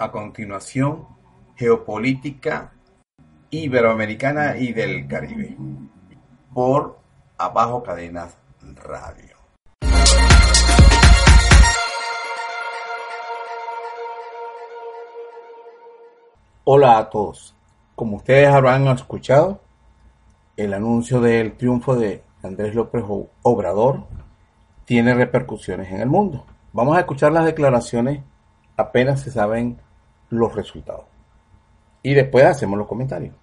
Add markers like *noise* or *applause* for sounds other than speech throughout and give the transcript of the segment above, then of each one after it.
A continuación, Geopolítica Iberoamericana y del Caribe, por Abajo Cadenas Radio. Hola a todos. Como ustedes habrán escuchado, el anuncio del triunfo de Andrés López Obrador tiene repercusiones en el mundo. Vamos a escuchar las declaraciones apenas se saben los resultados. Y después hacemos los comentarios.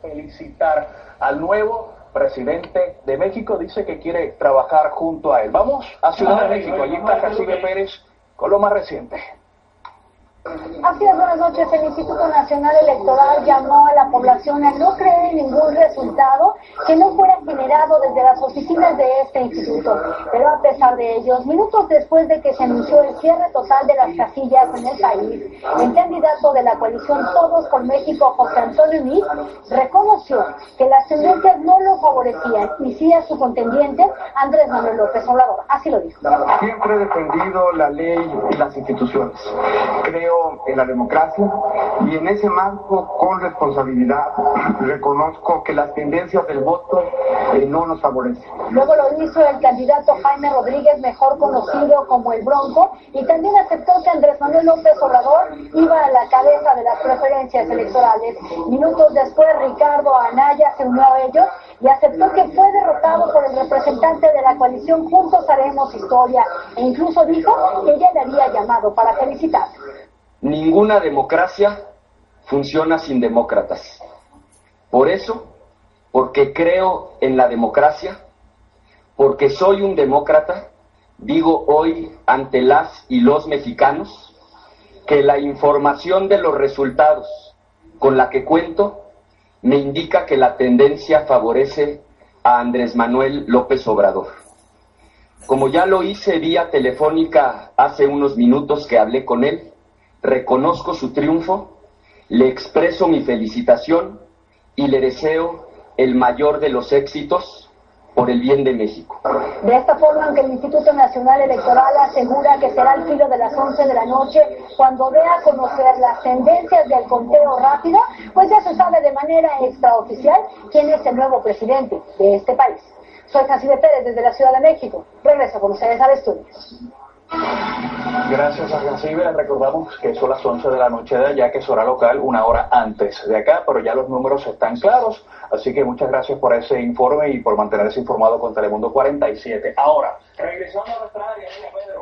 Felicitar al nuevo presidente de México. Dice que quiere trabajar junto a él. Vamos a Ciudad de México. Allí está Jacibe Pérez con lo más reciente. Es, buenas noches. El Instituto Nacional Electoral llamó a la población a no creer en ningún resultado que no fuera generado desde las oficinas de este instituto. Pero a pesar de ellos, minutos después de que se anunció el cierre total de las casillas en el país, el candidato de la coalición Todos por México, José Antonio Mix, reconoció que las tendencias no lo favorecían y sí a su contendiente, Andrés Manuel López Obrador. Así lo dijo. Siempre he defendido la ley y las instituciones. Creo en la democracia y en ese marco, con responsabilidad, *clears throat* reconozco que las tendencias del voto eh, no nos favorecen. Luego lo hizo el candidato Jaime Rodríguez, mejor conocido como el Bronco, y también aceptó que Andrés Manuel López Obrador iba a la cabeza de las preferencias electorales. Minutos después, Ricardo Anaya se unió a ellos y aceptó que fue derrotado por el representante de la coalición Juntos Haremos Historia e incluso dijo que ella le había llamado para felicitar. Ninguna democracia funciona sin demócratas. Por eso, porque creo en la democracia, porque soy un demócrata, digo hoy ante las y los mexicanos que la información de los resultados con la que cuento me indica que la tendencia favorece a Andrés Manuel López Obrador. Como ya lo hice vía telefónica hace unos minutos que hablé con él, reconozco su triunfo, le expreso mi felicitación y le deseo el mayor de los éxitos por el bien de México. De esta forma, aunque el Instituto Nacional Electoral asegura que será al filo de las 11 de la noche cuando dé a conocer las tendencias del conteo rápido, pues ya se sabe de manera extraoficial quién es el nuevo presidente de este país. Soy Jacibe Pérez desde la Ciudad de México. Regreso con ustedes al estudio. Gracias a Jacibe. Recordamos que son las 11 de la noche de allá, que es hora local, una hora antes de acá, pero ya los números están claros. Así que muchas gracias por ese informe y por mantenerse informado con Telemundo 47. Ahora, regresando a nuestra área.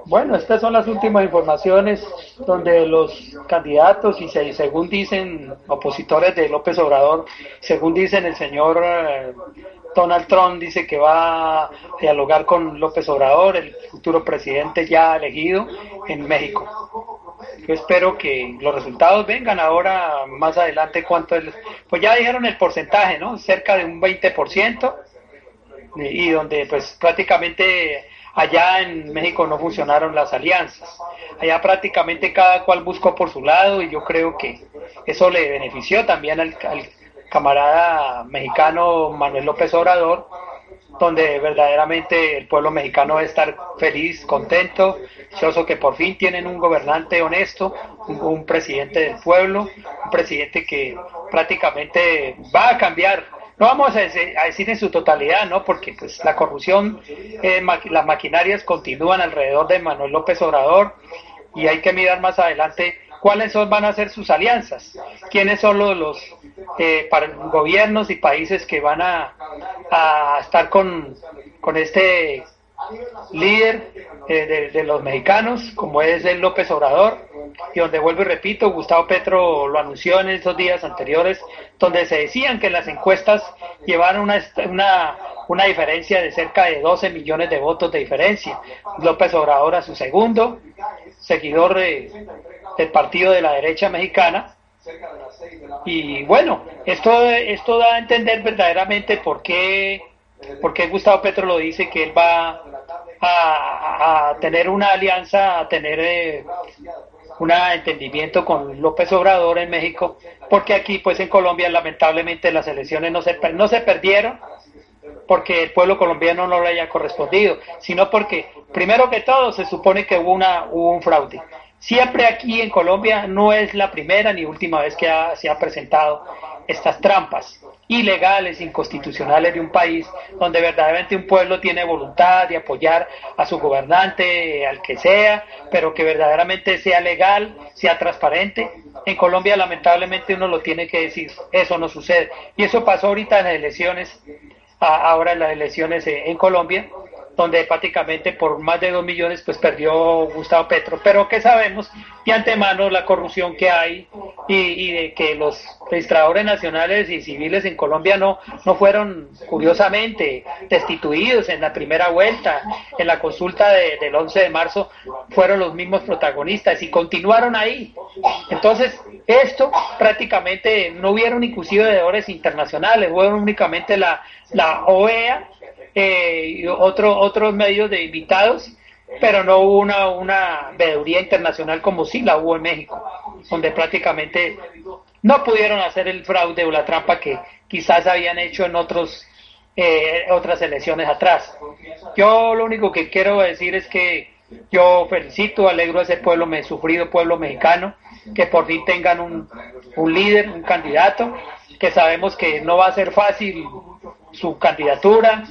Bueno, estas son las últimas informaciones donde los candidatos y según dicen opositores de López Obrador, según dicen el señor eh, Donald Trump dice que va a dialogar con López Obrador, el futuro presidente ya elegido en México. Yo espero que los resultados vengan ahora más adelante cuánto es, pues ya dijeron el porcentaje, ¿no? Cerca de un 20% y donde pues prácticamente allá en México no funcionaron las alianzas. Allá prácticamente cada cual buscó por su lado y yo creo que eso le benefició también al, al camarada mexicano Manuel López Obrador, donde verdaderamente el pueblo mexicano a estar feliz, contento, dichoso que por fin tienen un gobernante honesto, un, presidente del pueblo, un presidente que prácticamente va a cambiar no vamos a decir, en su totalidad, ¿no? Porque pues la corrupción, eh, las maquinarias continúan alrededor de Manuel López Obrador y hay que mirar más adelante cuáles son, van a ser sus alianzas, quiénes son los, eh, gobiernos y países que van a, estar con, con este líder eh, de, los mexicanos, como es el López Obrador, y donde vuelvo y repito, Gustavo Petro lo anunció en esos días anteriores, donde se decían que las encuestas llevaron una, una, una diferencia de cerca de 12 millones de votos de diferencia. López Obrador a su segundo, seguidor de, del partido de la derecha mexicana. Y bueno, esto, esto da a entender verdaderamente por qué, por qué Gustavo Petro lo dice que él va a, tener una alianza, a tener eh, un entendimiento con López Obrador en México, porque aquí pues en Colombia lamentablemente las elecciones no se, no se perdieron porque el pueblo colombiano no le haya correspondido, sino porque primero que todo se supone que hubo, una, hubo un fraude. Siempre aquí en Colombia no es la primera ni última vez que se ha presentado estas trampas ilegales, inconstitucionales de un país donde verdaderamente un pueblo tiene voluntad de apoyar a su gobernante, al que sea, pero que verdaderamente sea legal, sea transparente. En Colombia lamentablemente uno lo tiene que decir, eso no sucede. Y eso pasó ahorita en las elecciones, ahora en las elecciones en Colombia, donde prácticamente por más de dos millones pues perdió Gustavo Petro. Pero que sabemos de antemano la corrupción que hay y, de que los registradores nacionales y civiles en Colombia no, no fueron curiosamente destituidos en la primera vuelta, en la consulta del 11 de marzo fueron los mismos protagonistas y continuaron ahí. Entonces, esto prácticamente no hubieron inclusive deudores internacionales, fueron únicamente la, la OEA eh, y otro, otros medios de invitados, pero no hubo una, una veeduría internacional como sí la hubo en México, donde prácticamente no pudieron hacer el fraude o la trampa que quizás habían hecho en otros eh, otras elecciones atrás. Yo lo único que quiero decir es que yo felicito, alegro a ese pueblo, me sufrido pueblo mexicano, que por fin tengan un, un líder, un candidato, que sabemos que no va a ser fácil su candidatura,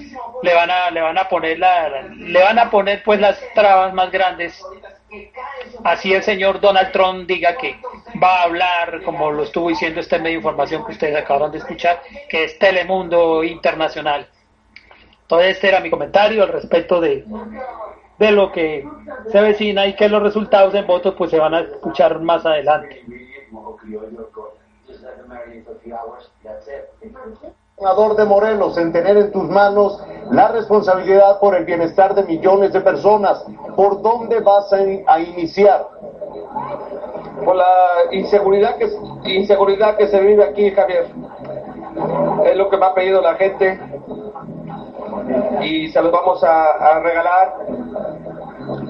le van a le van a poner la le van a poner pues las trabas más grandes. Así el señor Donald Trump diga que va a hablar, como lo estuvo diciendo este medio de información que ustedes acabaron de escuchar, que es Telemundo Internacional. Entonces este era mi comentario al respecto de, de lo que se avecina y que los resultados en votos pues se van a escuchar más adelante gobernador de Morelos en tener en tus manos la responsabilidad por el bienestar de millones de personas. ¿Por dónde vas a, iniciar? Por la inseguridad que, inseguridad que se vive aquí, Javier. Es lo que me ha pedido la gente y se los vamos a, regalar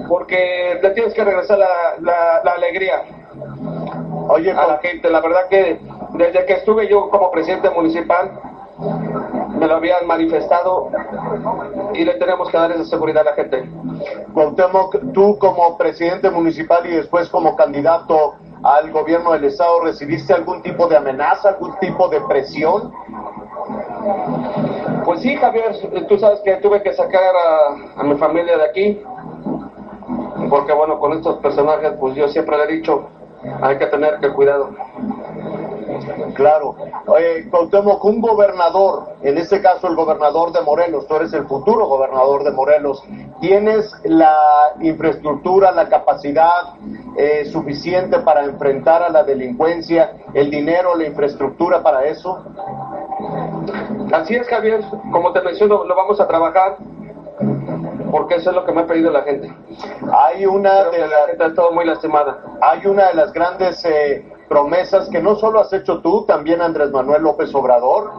porque le tienes que regresar la, la, alegría Oye, a la gente. La verdad que desde que estuve yo como presidente municipal, me lo habían manifestado y le tenemos que dar esa seguridad a la gente. Cuauhtémoc, tú como presidente municipal y después como candidato al gobierno del estado, ¿recibiste algún tipo de amenaza, algún tipo de presión? Pues sí, Javier, tú sabes que tuve que sacar a, a mi familia de aquí, porque bueno, con estos personajes, pues yo siempre le he dicho, hay que tener que cuidado. Claro. Oye, Cuauhtémoc, un gobernador, en este caso el gobernador de Morelos, tú eres el futuro gobernador de Morelos, ¿tienes la infraestructura, la capacidad eh, suficiente para enfrentar a la delincuencia, el dinero, la infraestructura para eso? Así es, Javier. Como te menciono, lo vamos a trabajar porque eso es lo que me ha pedido la gente. Hay una de la, gente ha muy lastimada. Hay una de las grandes eh, promesas que no solo has hecho tú, también Andrés Manuel López Obrador,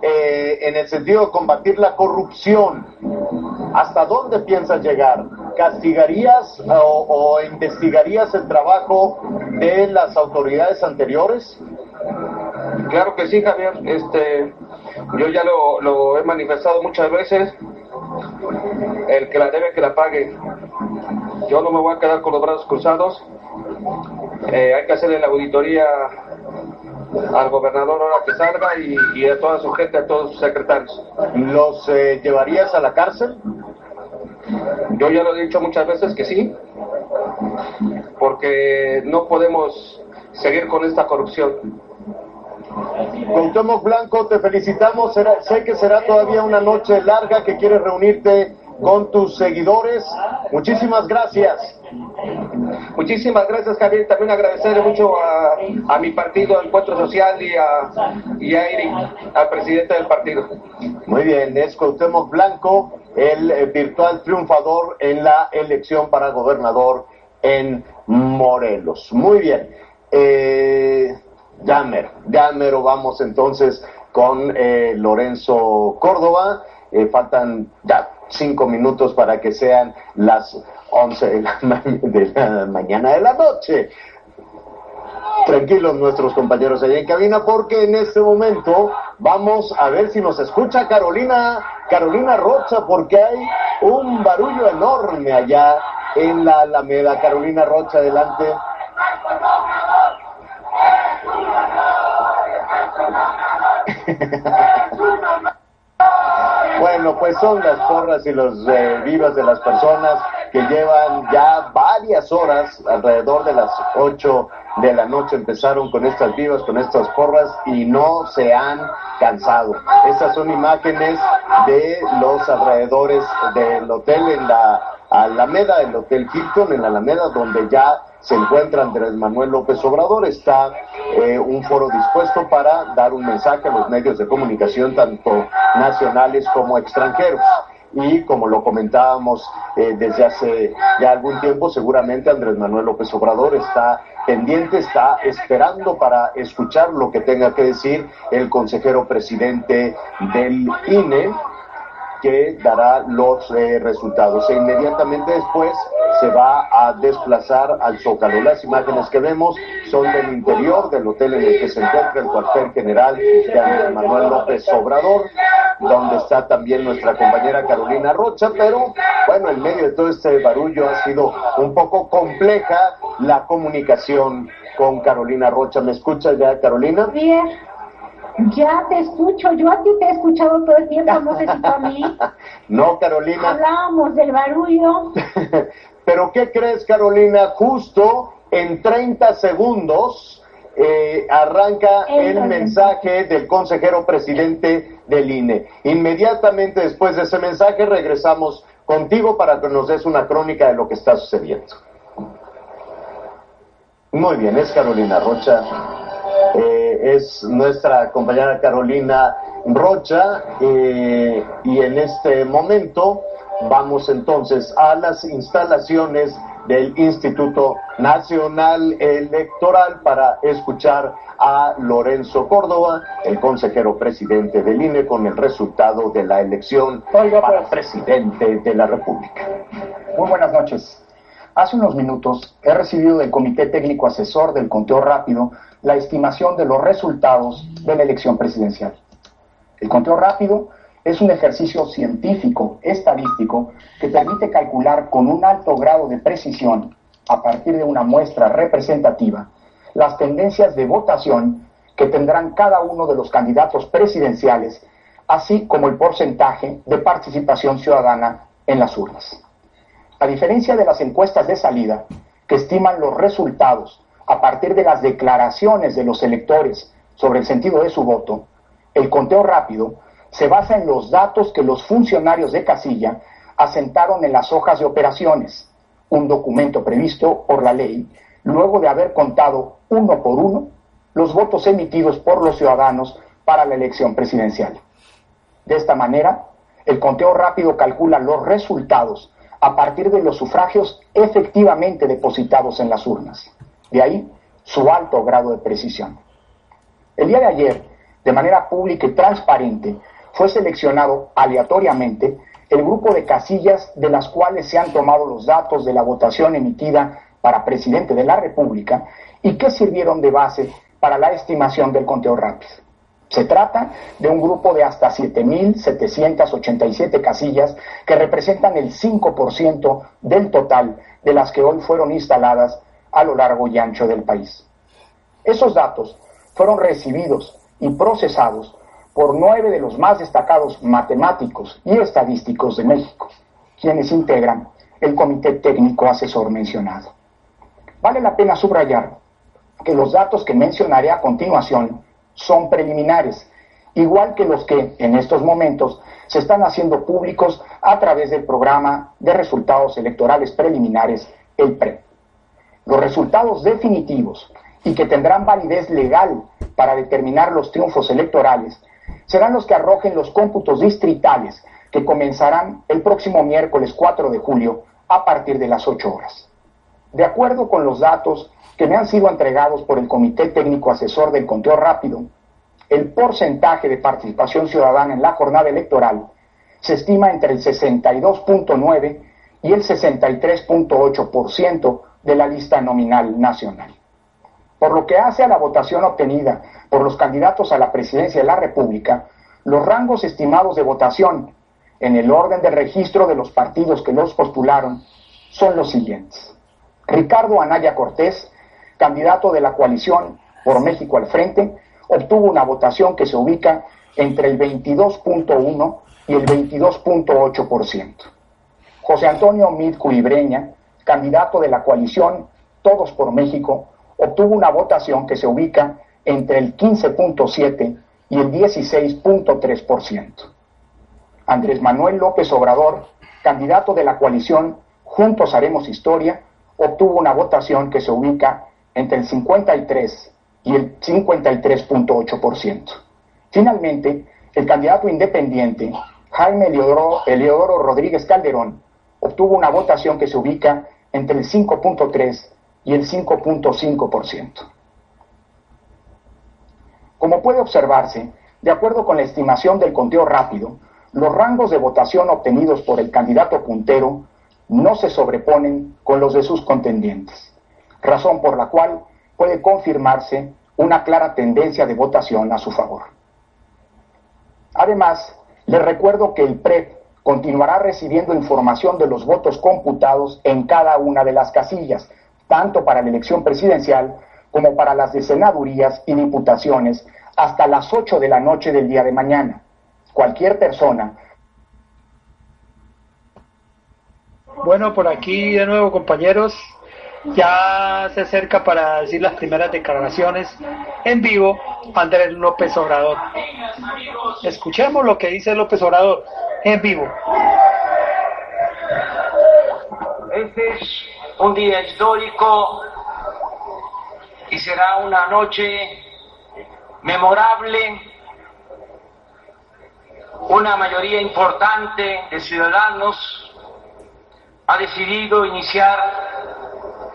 eh, en el sentido de combatir la corrupción. ¿Hasta dónde piensas llegar? ¿Castigarías o, o investigarías el trabajo de las autoridades anteriores? Claro que sí, Javier. Este, yo ya lo he manifestado muchas veces. El que la debe, que la pague. Yo no me voy a quedar con los brazos cruzados. Eh, hay que hacerle la auditoría al gobernador ahora que salga y, a toda su gente, a todos sus secretarios. ¿Los eh, llevarías a la cárcel? Yo ya lo he dicho muchas veces que sí, porque no podemos seguir con esta corrupción. Cuauhtémoc Blanco, te felicitamos. sé que será todavía una noche larga que quieres reunirte con tus seguidores. Muchísimas gracias. Muchísimas gracias, Javier. También agradecerle mucho a, mi partido, Encuentro Social, y a, y al presidente del partido. Muy bien, es Blanco, el eh, virtual triunfador en la elección para gobernador en Morelos. Muy bien. Eh, ya mero, vamos entonces con eh, Lorenzo Córdoba. Eh, faltan ya cinco minutos para que sean las 11 de la, ma de la mañana de la noche. Tranquilos nuestros compañeros allá en cabina porque en este momento vamos a ver si nos escucha Carolina, Carolina Rocha porque hay un barullo enorme allá en la Alameda. Carolina Rocha, adelante. *laughs* Pues son las porras y los eh, vivas de las personas que llevan ya varias horas, alrededor de las 8 de la noche empezaron con estas vivas, con estas porras y no se han cansado. Estas son imágenes de los alrededores del hotel en la Alameda, el Hotel Hilton en la Alameda, donde ya se encuentra Andrés Manuel López Obrador. Está eh, un foro dispuesto para dar un mensaje a los medios de comunicación, tanto nacionales como extranjeros. Y como lo comentábamos eh, desde hace ya algún tiempo, seguramente Andrés Manuel López Obrador está pendiente, está esperando para escuchar lo que tenga que decir el consejero presidente del INE, que dará los eh, resultados. E inmediatamente después se va a desplazar al Zócalo. Las imágenes que vemos son del interior del hotel en el que se encuentra el cuartel general de Manuel López Obrador, donde está también nuestra compañera Carolina Rocha, pero bueno, en medio de todo este barullo ha sido un poco compleja la comunicación con Carolina Rocha. ¿Me escuchas ya, Carolina? Bien. Ya te escucho, yo a ti te he escuchado todo el tiempo, no sé si a mí. *laughs* No, Carolina. Hablábamos del barullo. *laughs* Pero ¿qué crees, Carolina? Justo en 30 segundos eh, arranca el mensaje del consejero presidente del INE. Inmediatamente después de ese mensaje regresamos contigo para que nos des una crónica de lo que está sucediendo. Muy bien, es Carolina Rocha. Eh, es nuestra compañera Carolina Rocha eh, y en este momento vamos entonces a las instalaciones del Instituto Nacional Electoral para escuchar a Lorenzo Córdoba, el consejero presidente del INE, con el resultado de la elección para pues. presidente de la República. Muy buenas noches. Hace unos minutos he recibido del Comité Técnico Asesor del Conteo Rápido la estimación de los resultados de la elección presidencial. El conteo rápido es un ejercicio científico, estadístico, que permite calcular con un alto grado de precisión, a partir de una muestra representativa, las tendencias de votación que tendrán cada uno de los candidatos presidenciales, así como el porcentaje de participación ciudadana en las urnas. A diferencia de las encuestas de salida, que estiman los resultados a partir de las declaraciones de los electores sobre el sentido de su voto, el conteo rápido se basa en los datos que los funcionarios de casilla asentaron en las hojas de operaciones, un documento previsto por la ley, luego de haber contado uno por uno los votos emitidos por los ciudadanos para la elección presidencial. De esta manera, el conteo rápido calcula los resultados a partir de los sufragios efectivamente depositados en las urnas. De ahí su alto grado de precisión. El día de ayer, de manera pública y transparente, fue seleccionado aleatoriamente el grupo de casillas de las cuales se han tomado los datos de la votación emitida para presidente de la República y que sirvieron de base para la estimación del conteo rápido. Se trata de un grupo de hasta 7.787 casillas que representan el 5% del total de las que hoy fueron instaladas a lo largo y ancho del país. Esos datos fueron recibidos y procesados por nueve de los más destacados matemáticos y estadísticos de México, quienes integran el comité técnico asesor mencionado. Vale la pena subrayar que los datos que mencionaré a continuación son preliminares, igual que los que en estos momentos se están haciendo públicos a través del programa de resultados electorales preliminares, el PRE. Los resultados definitivos y que tendrán validez legal para determinar los triunfos electorales serán los que arrojen los cómputos distritales que comenzarán el próximo miércoles 4 de julio a partir de las 8 horas. De acuerdo con los datos que me han sido entregados por el Comité Técnico Asesor del Conteo Rápido, el porcentaje de participación ciudadana en la jornada electoral se estima entre el 62.9 y el 63.8% de la lista nominal nacional. Por lo que hace a la votación obtenida por los candidatos a la presidencia de la República, los rangos estimados de votación en el orden de registro de los partidos que los postularon son los siguientes. Ricardo Anaya Cortés, candidato de la coalición por México al frente, obtuvo una votación que se ubica entre el 22.1 y el 22.8%. José Antonio Mid Culibreña, candidato de la coalición Todos por México, obtuvo una votación que se ubica entre el 15.7 y el 16.3%. Andrés Manuel López Obrador, candidato de la coalición Juntos Haremos Historia, obtuvo una votación que se ubica entre el 53 y el 53.8%. Finalmente, el candidato independiente, Jaime Eleodoro, Rodríguez Calderón, obtuvo una votación que se ubica entre el 5.3 y el 5.5%. Como puede observarse, de acuerdo con la estimación del conteo rápido, los rangos de votación obtenidos por el candidato puntero no se sobreponen con los de sus contendientes, razón por la cual puede confirmarse una clara tendencia de votación a su favor. Además, les recuerdo que el PREP continuará recibiendo información de los votos computados en cada una de las casillas, tanto para la elección presidencial como para las de senadurías y diputaciones, hasta las 8 de la noche del día de mañana. Cualquier persona Bueno, por aquí de nuevo, compañeros, ya se acerca para decir las primeras declaraciones en vivo Andrés López Obrador. Escuchemos lo que dice López Obrador en vivo. Este es un día histórico y será una noche memorable. Una mayoría importante de ciudadanos ha decidido iniciar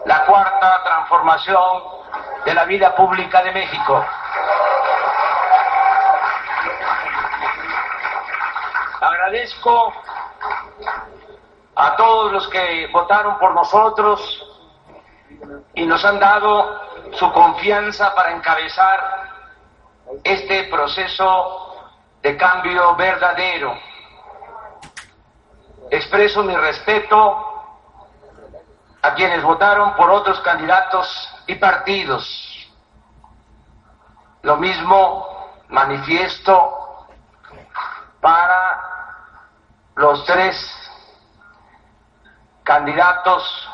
la cuarta transformación de la vida pública de México. Agradezco a todos los que votaron por nosotros y nos han dado su confianza para encabezar este proceso de cambio verdadero expreso mi respeto a quienes votaron por otros candidatos y partidos. Lo mismo manifiesto para los tres candidatos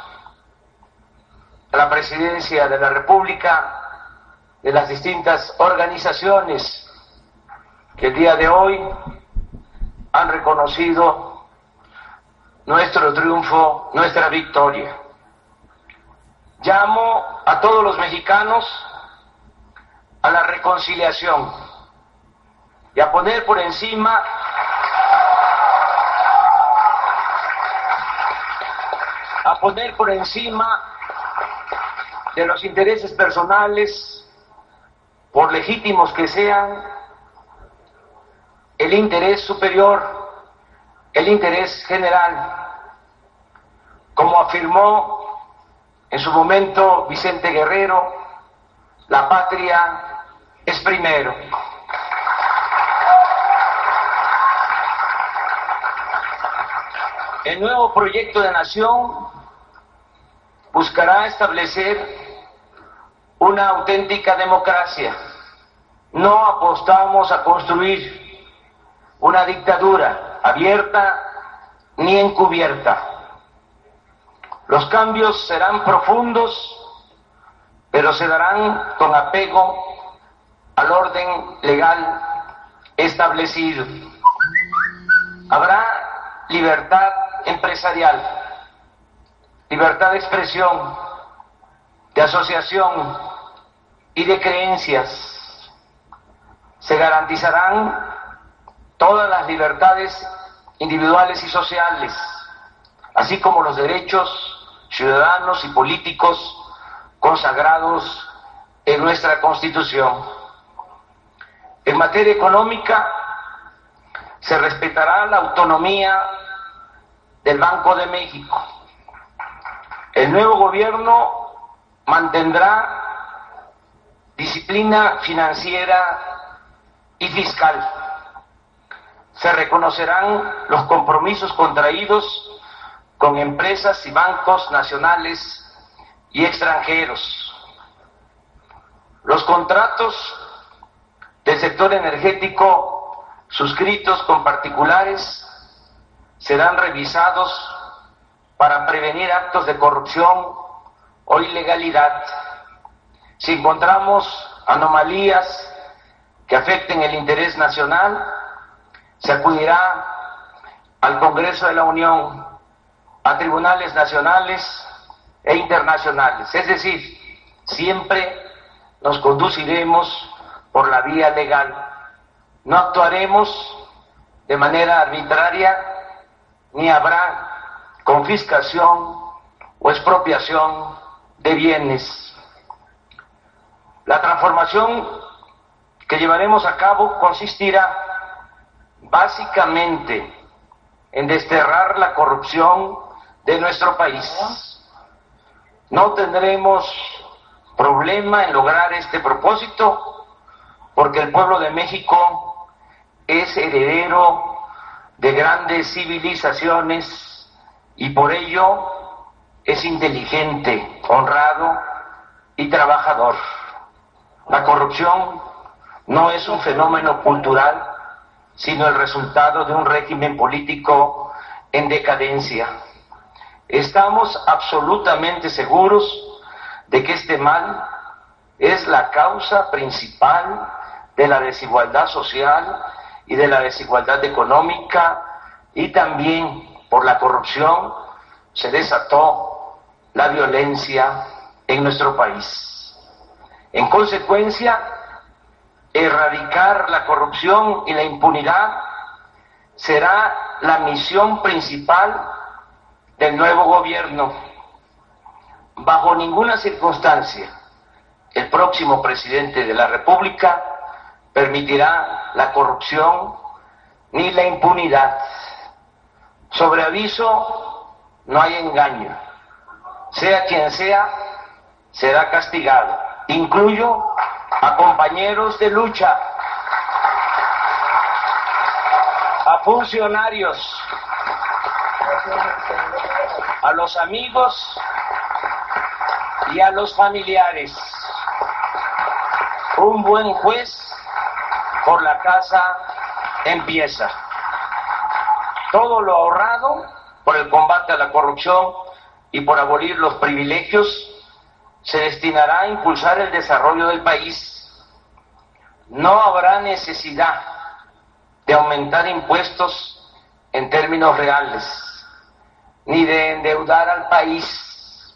a la presidencia de la República de las distintas organizaciones que el día de hoy han reconocido nuestro triunfo, nuestra victoria. Llamo a todos los mexicanos a la reconciliación y a poner por encima a poner por encima de los intereses personales, por legítimos que sean, el interés superior el interés general, como afirmó en su momento Vicente Guerrero, la patria es primero. El nuevo proyecto de nación buscará establecer una auténtica democracia. No apostamos a construir una dictadura abierta ni encubierta. Los cambios serán profundos, pero se darán con apego al orden legal establecido. Habrá libertad empresarial, libertad de expresión, de asociación y de creencias. Se garantizarán todas las libertades individuales y sociales, así como los derechos ciudadanos y políticos consagrados en nuestra Constitución. En materia económica, se respetará la autonomía del Banco de México. El nuevo gobierno mantendrá disciplina financiera y fiscal se reconocerán los compromisos contraídos con empresas y bancos nacionales y extranjeros. Los contratos del sector energético suscritos con particulares serán revisados para prevenir actos de corrupción o ilegalidad. Si encontramos anomalías que afecten el interés nacional, se acudirá al Congreso de la Unión, a tribunales nacionales e internacionales. Es decir, siempre nos conduciremos por la vía legal. No actuaremos de manera arbitraria ni habrá confiscación o expropiación de bienes. La transformación que llevaremos a cabo consistirá básicamente en desterrar la corrupción de nuestro país. No tendremos problema en lograr este propósito porque el pueblo de México es heredero de grandes civilizaciones y por ello es inteligente, honrado y trabajador. La corrupción no es un fenómeno cultural, sino el resultado de un régimen político en decadencia. Estamos absolutamente seguros de que este mal es la causa principal de la desigualdad social y de la desigualdad económica y también por la corrupción se desató la violencia en nuestro país. En consecuencia, erradicar la corrupción y la impunidad será la misión principal del nuevo gobierno. Bajo ninguna circunstancia, el próximo presidente de la República permitirá la corrupción ni la impunidad. Sobre aviso no hay engaño. Sea quien sea, será castigado. Incluyo a compañeros de lucha, a funcionarios, a los amigos y a los familiares. Un buen juez por la casa empieza. Todo lo ahorrado por el combate a la corrupción y por abolir los privilegios se destinará a impulsar el desarrollo del país. No habrá necesidad de aumentar impuestos en términos reales ni de endeudar al país.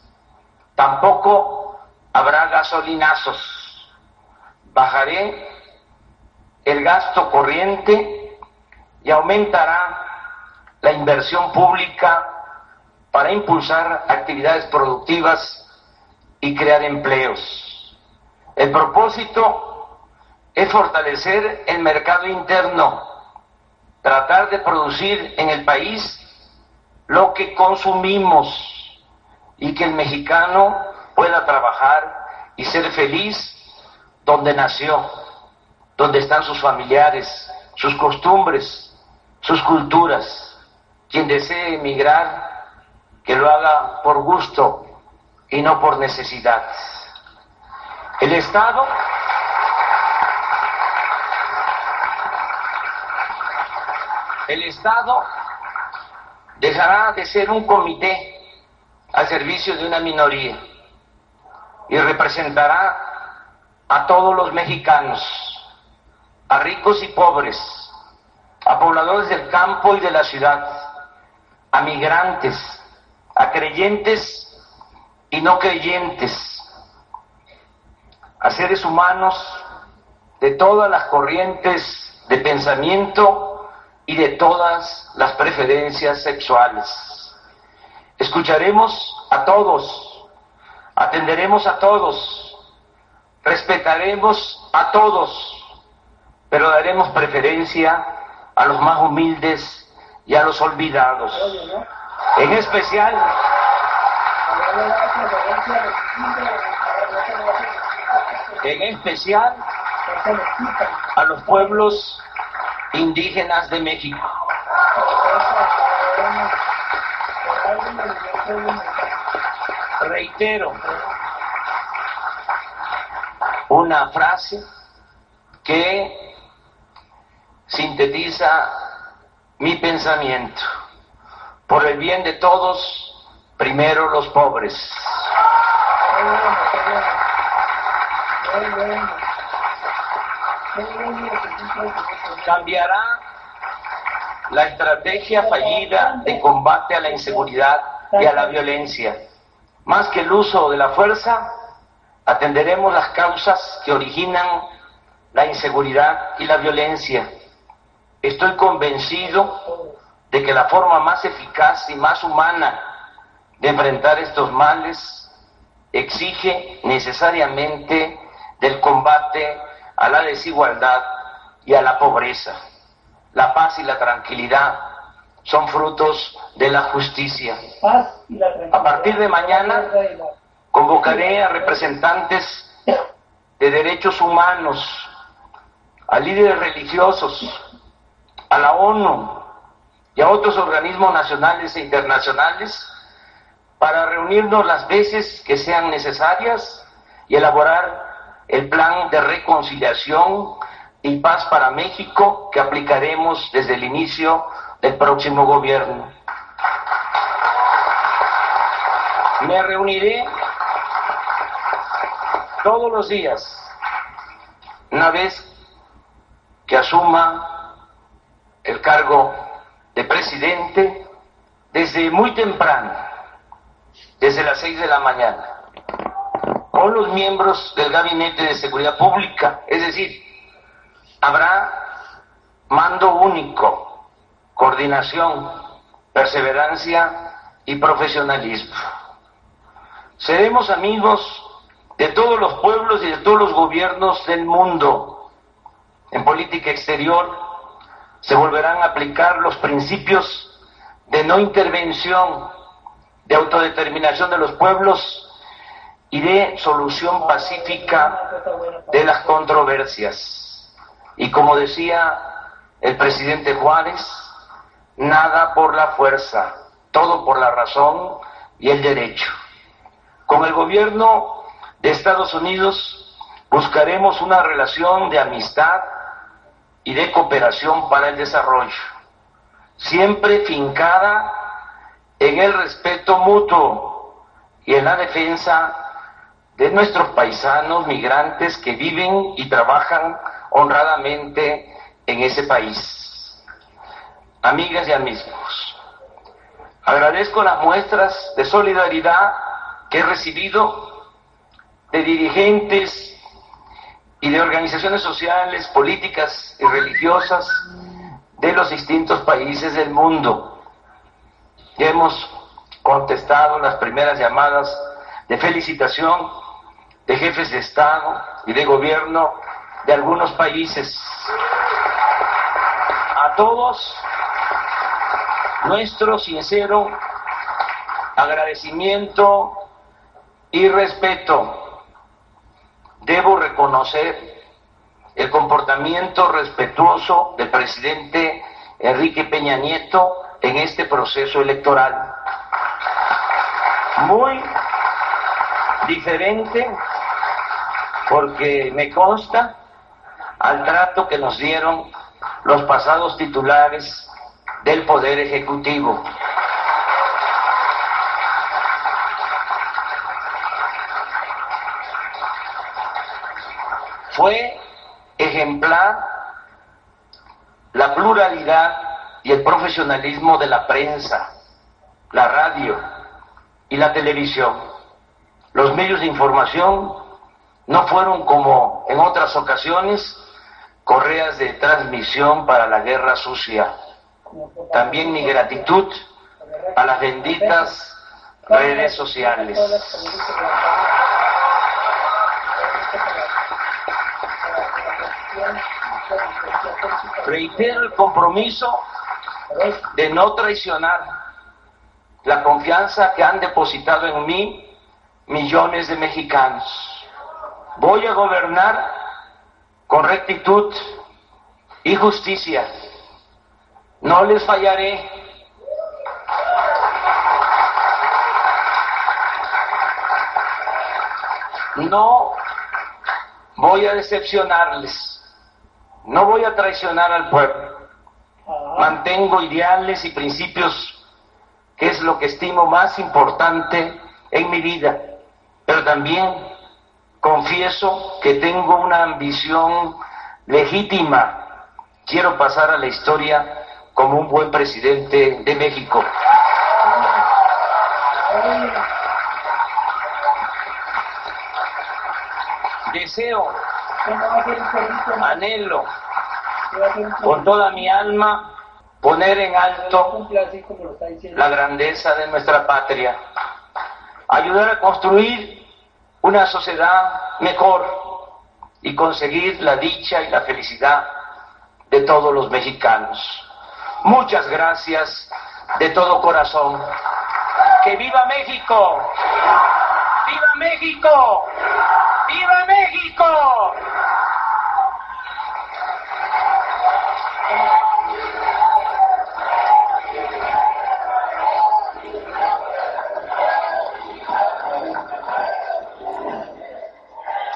Tampoco habrá gasolinazos. Bajaré el gasto corriente y aumentará la inversión pública para impulsar actividades productivas y crear empleos. El propósito es fortalecer el mercado interno, tratar de producir en el país lo que consumimos y que el mexicano pueda trabajar y ser feliz donde nació, donde están sus familiares, sus costumbres, sus culturas. Quien desee emigrar, que lo haga por gusto y no por necesidad. El Estado el Estado dejará de ser un comité al servicio de una minoría y representará a todos los mexicanos, a ricos y pobres, a pobladores del campo y de la ciudad, a migrantes, a creyentes y no creyentes, a seres humanos de todas las corrientes de pensamiento y de todas las preferencias sexuales. Escucharemos a todos, atenderemos a todos, respetaremos a todos, pero daremos preferencia a los más humildes y a los olvidados. En especial, en especial a los pueblos indígenas de México. Reitero una frase que sintetiza mi pensamiento. Por el bien de todos, primero los pobres. Cambiará la estrategia fallida de combate a la inseguridad y a la violencia. Más que el uso de la fuerza, atenderemos las causas que originan la inseguridad y la violencia. Estoy convencido de que la forma más eficaz y más humana de enfrentar estos males exige necesariamente del combate a la desigualdad y a la pobreza. La paz y la tranquilidad son frutos de la justicia. A partir de mañana convocaré a representantes de derechos humanos, a líderes religiosos, a la ONU y a otros organismos nacionales e internacionales para reunirnos las veces que sean necesarias y elaborar el plan de reconciliación y paz para México que aplicaremos desde el inicio del próximo gobierno. Me reuniré todos los días, una vez que asuma el cargo de presidente, desde muy temprano, desde las seis de la mañana, con los miembros del Gabinete de Seguridad Pública, es decir, habrá mando único, coordinación, perseverancia y profesionalismo. Seremos amigos de todos los pueblos y de todos los gobiernos del mundo. En política exterior se volverán a aplicar los principios de no intervención, de autodeterminación de los pueblos y de solución pacífica de las controversias. Y como decía el presidente Juárez, nada por la fuerza, todo por la razón y el derecho. Con el gobierno de Estados Unidos buscaremos una relación de amistad y de cooperación para el desarrollo, siempre fincada en el respeto mutuo y en la defensa de nuestros paisanos migrantes que viven y trabajan honradamente en ese país. Amigas y amigos, agradezco las muestras de solidaridad que he recibido de dirigentes y de organizaciones sociales, políticas y religiosas de los distintos países del mundo. Hemos contestado las primeras llamadas de felicitación de jefes de Estado y de gobierno de algunos países. A todos nuestro sincero agradecimiento y respeto debo reconocer el comportamiento respetuoso del presidente Enrique Peña Nieto en este proceso electoral. Muy diferente porque me consta al trato que nos dieron los pasados titulares del Poder Ejecutivo. Fue ejemplar la pluralidad y el profesionalismo de la prensa, la radio y la televisión. Los medios de información no fueron como en otras ocasiones correas de transmisión para la guerra sucia. También mi gratitud a las benditas redes sociales. Reitero el compromiso de no traicionar la confianza que han depositado en mí millones de mexicanos. Voy a gobernar con rectitud y justicia. No les fallaré. No voy a decepcionarles. No voy a traicionar al pueblo. mantengo ideales y principios, que es lo que estimo más importante en mi vida, pero también confieso que tengo una ambición legítima. Quiero pasar a la historia como un buen presidente de México. Deseo, anhelo, con toda mi alma, poner en alto la grandeza de nuestra patria, ayudar a construir una sociedad mejor y conseguir la dicha y la felicidad de todos los mexicanos. Muchas gracias de todo corazón. ¡Que viva México! ¡Viva México! ¡Viva México!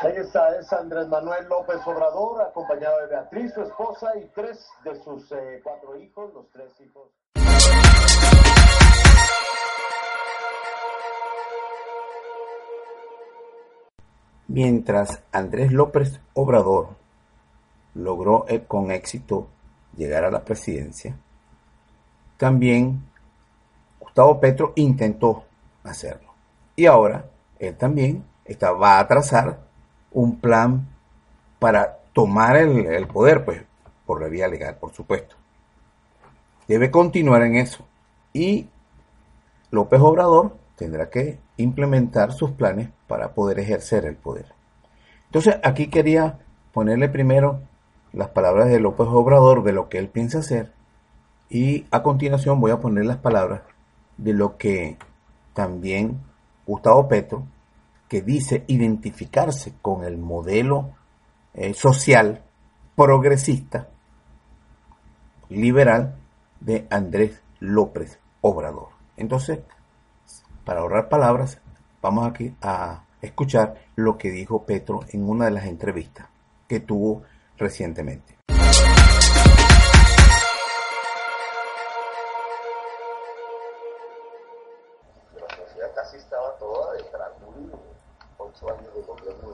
Ahí está, es Andrés Manuel López Obrador, acompañado de Beatriz, su esposa, y tres de sus eh, cuatro hijos, los tres hijos. Mientras Andrés López Obrador logró eh, con éxito llegar a la presidencia, también Gustavo Petro intentó hacerlo. Y ahora él también está, va a trazar un plan para tomar el, el poder, pues por la vía legal, por supuesto. Debe continuar en eso. Y López Obrador tendrá que implementar sus planes para poder ejercer el poder. Entonces aquí quería ponerle primero las palabras de López Obrador de lo que él piensa hacer y a continuación voy a poner las palabras de lo que también Gustavo Petro, que dice identificarse con el modelo eh, social progresista, liberal de Andrés López Obrador. Entonces, para ahorrar palabras, vamos aquí a escuchar lo que dijo Petro en una de las entrevistas que tuvo recientemente. La sociedad casi estaba toda detrás de ocho años de gobierno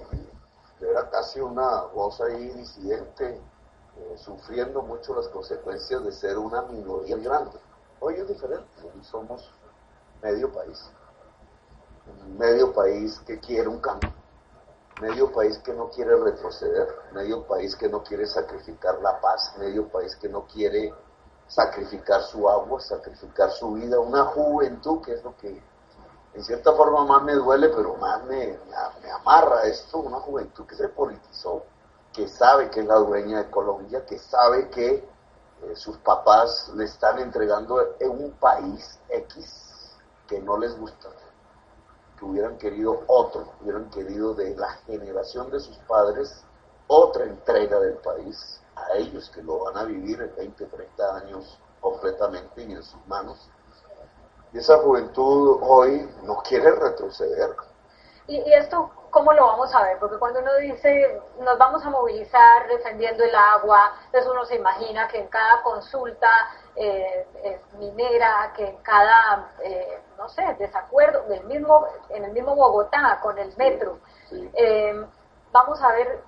de Era casi una voz ahí disidente, eh, sufriendo mucho las consecuencias de ser una minoría grande. Hoy es diferente, hoy somos medio país. Medio país que quiere un cambio. Medio país que no quiere retroceder. Medio país que no quiere sacrificar la paz. Medio país que no quiere sacrificar su agua, sacrificar su vida. Una juventud que es lo que en cierta forma más me duele, pero más me, me, me amarra esto. Una juventud que se politizó, que sabe que es la dueña de Colombia, que sabe que eh, sus papás le están entregando en un país X que no les gusta, que hubieran querido otro, hubieran querido de la generación de sus padres otra entrega del país a ellos que lo van a vivir en 20, 30 años completamente y en sus manos. Y esa juventud hoy no quiere retroceder. ¿Y, y esto cómo lo vamos a ver? Porque cuando uno dice nos vamos a movilizar defendiendo el agua, entonces uno se imagina que en cada consulta eh, eh, minera, que en cada, eh, no sé, desacuerdo, del mismo, en el mismo Bogotá con el metro, eh, vamos a ver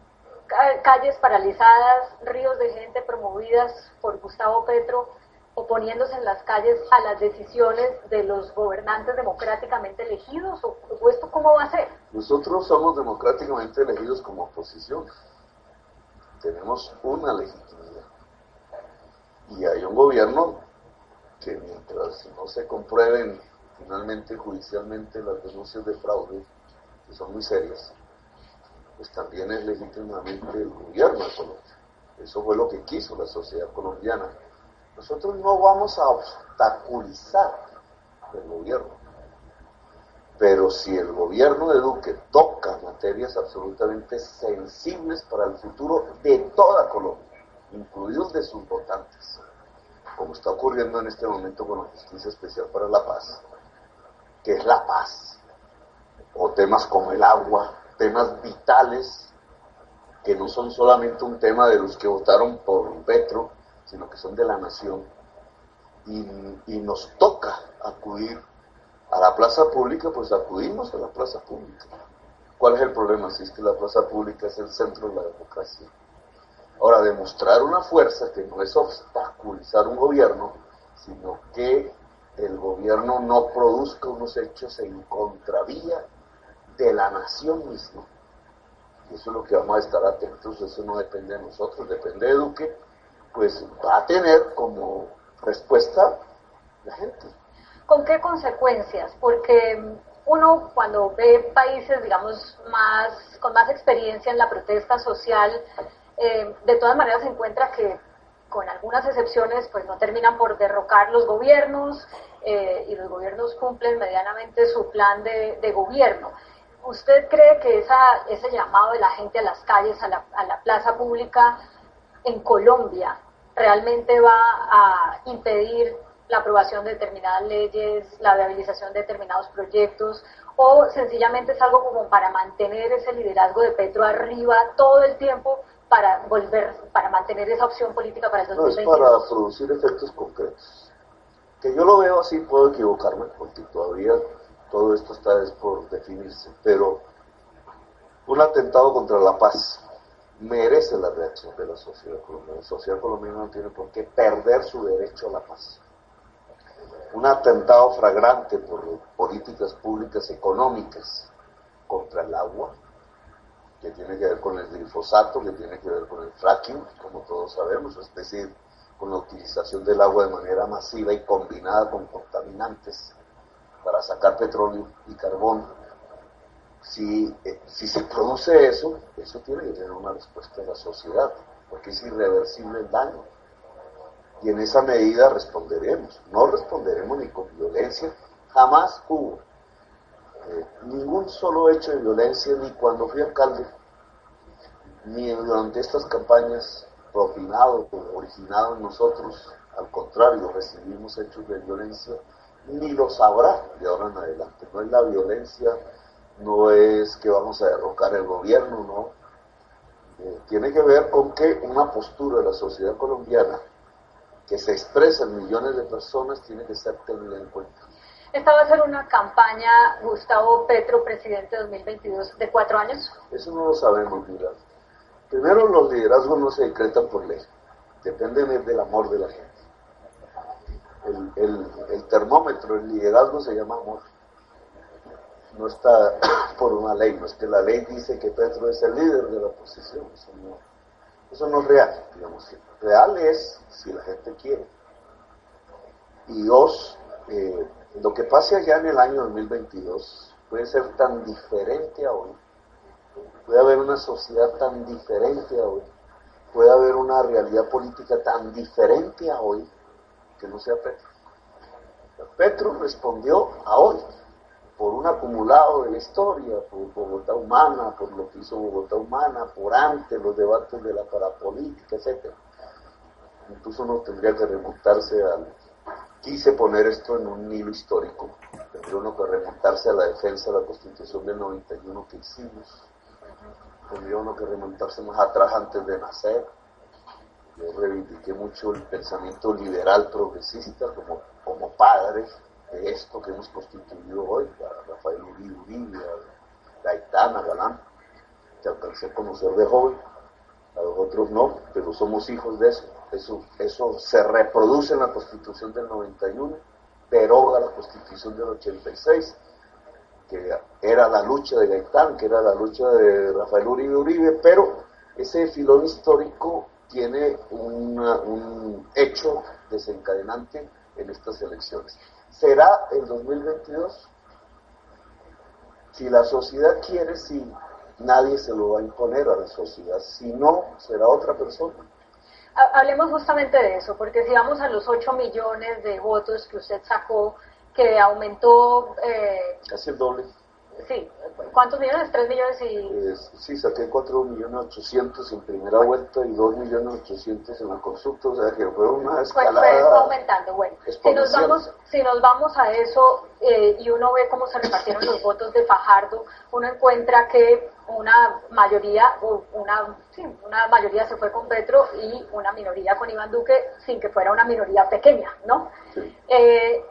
ca- calles paralizadas, ríos de gente promovidas por Gustavo Petro, oponiéndose en las calles a las decisiones de los gobernantes democráticamente elegidos, o esto cómo va a ser? Nosotros somos democráticamente elegidos como oposición. Tenemos una legitimidad. Y hay un gobierno que mientras no se comprueben finalmente judicialmente las denuncias de fraude, que son muy serias, pues también es legítimamente el gobierno de Colombia. Eso fue lo que quiso la sociedad colombiana. Nosotros no vamos a obstaculizar el gobierno. Pero si el gobierno de Duque toca materias absolutamente sensibles para el futuro de toda Colombia, incluidos de sus votantes, como está ocurriendo en este momento con la Justicia Especial para la Paz, que es la paz, o temas como el agua, temas vitales, que no son solamente un tema de los que votaron por Petro, sino que son de la nación. y, nos toca acudir a la plaza pública, pues acudimos a la plaza pública. ¿Cuál es el problema? Si es que la plaza pública es el centro de la democracia. Ahora, demostrar una fuerza que no es obstaculizar un gobierno, sino que el gobierno no produzca unos hechos en contravía de la nación misma. Y eso es lo que vamos a estar atentos, eso no depende de nosotros, depende de Duque, pues va a tener como respuesta la gente. ¿Con qué consecuencias? Porque uno cuando ve países, digamos, más con más experiencia en la protesta social, eh, de todas maneras se encuentra que con algunas excepciones, pues no terminan por derrocar los gobiernos eh, y los gobiernos cumplen medianamente su plan de, de gobierno. ¿Usted cree que esa, ese llamado de la gente a las calles, a la, a la plaza pública en Colombia, realmente va a impedir la aprobación de determinadas leyes, la viabilización de determinados proyectos, o sencillamente es algo como para mantener ese liderazgo de Petro arriba todo el tiempo para volver, para mantener esa opción política para el 2022? No, es para producir efectos concretos. Que yo lo veo así, puedo equivocarme, porque todavía todo esto está por definirse, pero un atentado contra la paz merece la reacción de la sociedad colombiana. La sociedad colombiana no tiene por qué perder su derecho a la paz. Un atentado fragrante por políticas públicas económicas contra el agua, que tiene que ver con el glifosato, que tiene que ver con el fracking, como todos sabemos, es decir, con la utilización del agua de manera masiva y combinada con contaminantes para sacar petróleo y carbón. Si, eh, si se produce eso, eso tiene que tener una respuesta de la sociedad, porque es irreversible el daño. Y en esa medida responderemos. No responderemos ni con violencia, jamás hubo eh, ningún solo hecho de violencia ni cuando fui alcalde, ni durante estas campañas propinado o originado en nosotros. Al contrario, recibimos hechos de violencia ni lo sabrá de ahora en adelante. No es la violencia, no es que vamos a derrocar el gobierno, no. Eh, tiene que ver con que una postura de la sociedad colombiana que se expresa en millones de personas tiene que ser tenida en cuenta. Esta va a ser una campaña, Gustavo Petro, presidente 2022, de cuatro años. Eso no lo sabemos, mira. Primero, los liderazgos no se decretan por ley, dependen del amor de la gente el, termómetro, el liderazgo se llama amor. No está *coughs* por una ley, no es que la ley dice que Petro es el líder de la oposición, eso no, es real, digamos. Real es si la gente quiere. Y dos, eh, lo que pase allá en el año 2022 puede ser tan diferente a hoy, puede haber una sociedad tan diferente a hoy, puede haber una realidad política tan diferente a hoy, que no sea Petro. Petro respondió a hoy, por un acumulado de la historia, por Bogotá Humana, por lo que hizo Bogotá Humana, por antes los debates de la parapolítica, etc. Incluso no tendría que remontarse al... Quise poner esto en un hilo histórico, tendría uno que remontarse a la defensa de la Constitución del 91 que hicimos, tendría uno que remontarse más atrás antes de nacer, yo reivindiqué mucho el pensamiento liberal progresista como, como padre esto que hemos constituido hoy, a Rafael Uribe Uribe, a Gaitana, Galán, que alcancé a conocer de joven, a los otros no, pero somos hijos de eso. Eso, eso se reproduce en la constitución del 91, deroga la constitución del 86, que era la lucha de Gaitán, que era la lucha de Rafael Uribe Uribe, pero ese filón histórico tiene un hecho desencadenante en estas elecciones. ¿Será el 2022? Si la sociedad quiere, sí, nadie se lo va a imponer a la sociedad. Si no, será otra persona. Hablemos justamente de eso, porque si vamos a los 8 millones de votos que usted sacó, que aumentó... Eh, Casi el doble. Sí, ¿cuántos millones? ¿Tres millones y...? sí, saqué cuatro millones ochocientos en primera vuelta y dos millones ochocientos en la consulta, o sea que fue una escalada... Fue, fue aumentando, bueno. Si nos vamos, si nos vamos a eso eh, y uno ve cómo se repartieron los votos de Fajardo, uno encuentra que una mayoría, una, sí, una mayoría se fue con Petro y una minoría con Iván Duque, sin que fuera una minoría pequeña, ¿no? Eh,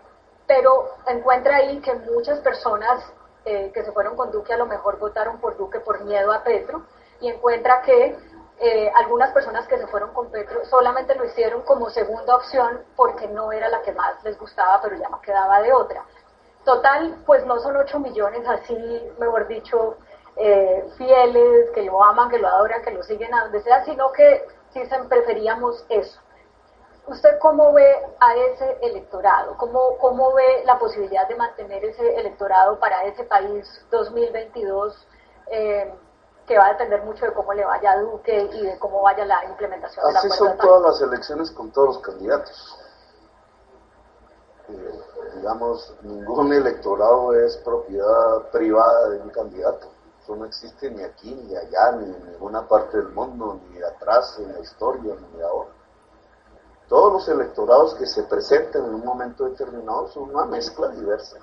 pero encuentra ahí que muchas personas eh, que se fueron con Duque a lo mejor votaron por Duque por miedo a Petro y encuentra que eh, algunas personas que se fueron con Petro solamente lo hicieron como segunda opción porque no era la que más les gustaba, pero ya no quedaba de otra. Total, pues no son 8 millones así, mejor dicho, eh, fieles, que lo aman, que lo adoran, que lo siguen a donde sea, sino que sí preferíamos eso. ¿Usted cómo ve a ese electorado? ¿Cómo, ¿Cómo ve la posibilidad de mantener ese electorado para ese país 2022? Eh, que va a depender mucho de cómo le vaya a Duque y de cómo vaya la implementación de la Así son todas las elecciones con todos los candidatos. Eh, digamos, ningún electorado es propiedad privada de un candidato. Eso no existe ni aquí, ni allá, ni en ninguna parte del mundo, ni atrás en la historia, ni ahora. Todos los electorados que se presentan en un momento determinado son una mezcla diversa.